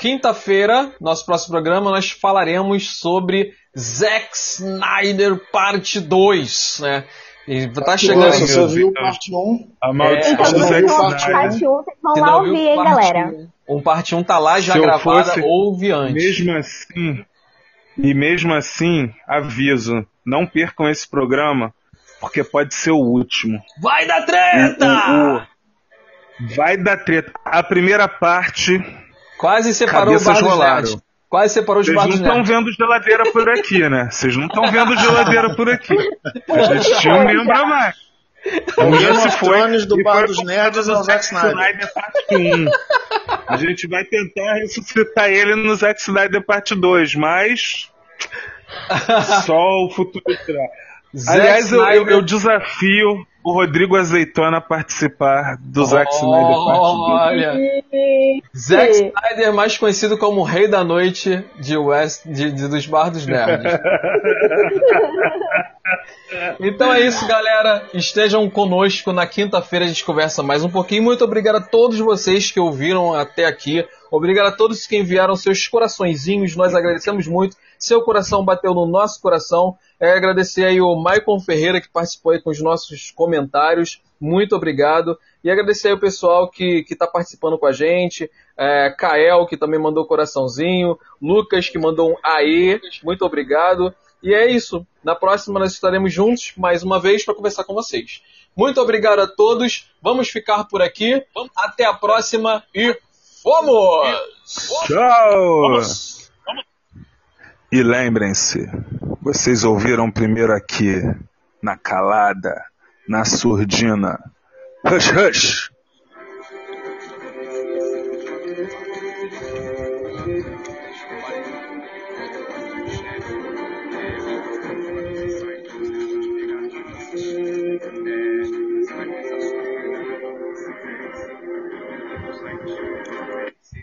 Quinta-feira, nosso próximo programa, nós falaremos sobre Zack Snyder Parte 2, né? E tá chegando. Você viu parte 1? A maldição é, do tá Zack Snyder. Parte 1, vocês vão lá ouvir, hein, galera? Um parte 1 tá lá já gravada, fosse, ouve antes. Mesmo assim, e mesmo assim, aviso, não percam esse programa, porque pode ser o último. Vai dar treta! O, o, o, vai dar treta. A primeira parte. Quase separou o bar rolaram. Quase separou os Vocês não estão vendo geladeira por aqui, né? Vocês não estão vendo geladeira por aqui. (laughs) A gente tinha um membro a mais. É o Game of Thrones do Bar dos Nerds é o Zack Snyder. parte 1. A gente vai tentar ressuscitar ele no Zack Snyder parte 2, mas (laughs) só o futuro dirá. Zack Aliás, eu, eu- Snyder- eu desafio o Rodrigo Azeitona a participar do Zack Snyder parte 2. Olha, Zack Snyder, mais conhecido como o Rei da Noite de West, de, de- dos Bar dos Nerds. (laughs) Então é isso, galera. Estejam conosco na quinta-feira. A gente conversa mais um pouquinho. Muito obrigado a todos vocês que ouviram até aqui. Obrigado a todos que enviaram seus coraçõezinhos. Nós agradecemos muito. Seu coração bateu no nosso coração. É, agradecer aí o Maicon Ferreira que participou aí com os nossos comentários. Muito obrigado. E agradecer aí o pessoal que está participando com a gente. É, Kael, que também mandou coraçãozinho. Lucas, que mandou um AE. Muito obrigado. E é isso. Na próxima nós estaremos juntos mais uma vez para conversar com vocês. Muito obrigado a todos. Vamos ficar por aqui. Até a próxima e fomos! Tchau! E lembrem-se, vocês ouviram primeiro aqui, na calada, na surdina. Hush, hush!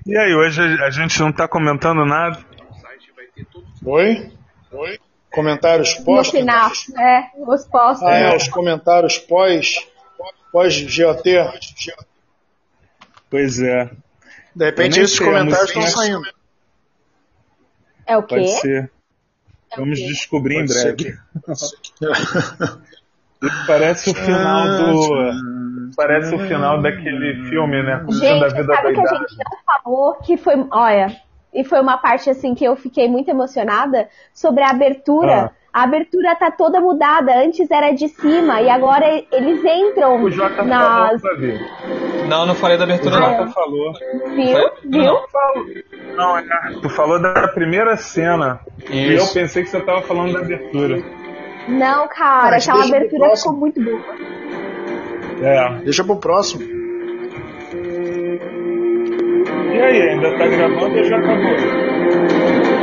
E aí, hoje a gente não tá comentando nada. Oi? Oi? Comentários No pós? final, é, os postos. Ah, é, os comentários pós, pós GOT. Pois é, De repente esses comentários estão saindo. É o pode quê? ser. É Vamos quê? descobrir em Pode ser breve. Parece o final do. Parece o final daquele filme, né? Gente, vida sabe o que a gente não falou? Que foi, olha, e foi uma parte assim que eu fiquei muito emocionada sobre a abertura. Ah. A abertura tá toda mudada. Antes era de cima e agora eles entram O Jota nas. falou. Não, não falei da O abertura, Jota não. falou. Viu? Viu? Não, é. Tu falou da primeira cena. E eu Isso. pensei que você tava falando da abertura. Não, cara, aquela abertura ficou muito boa. É. Deixa pro próximo. E aí, ainda tá gravando ou já acabou?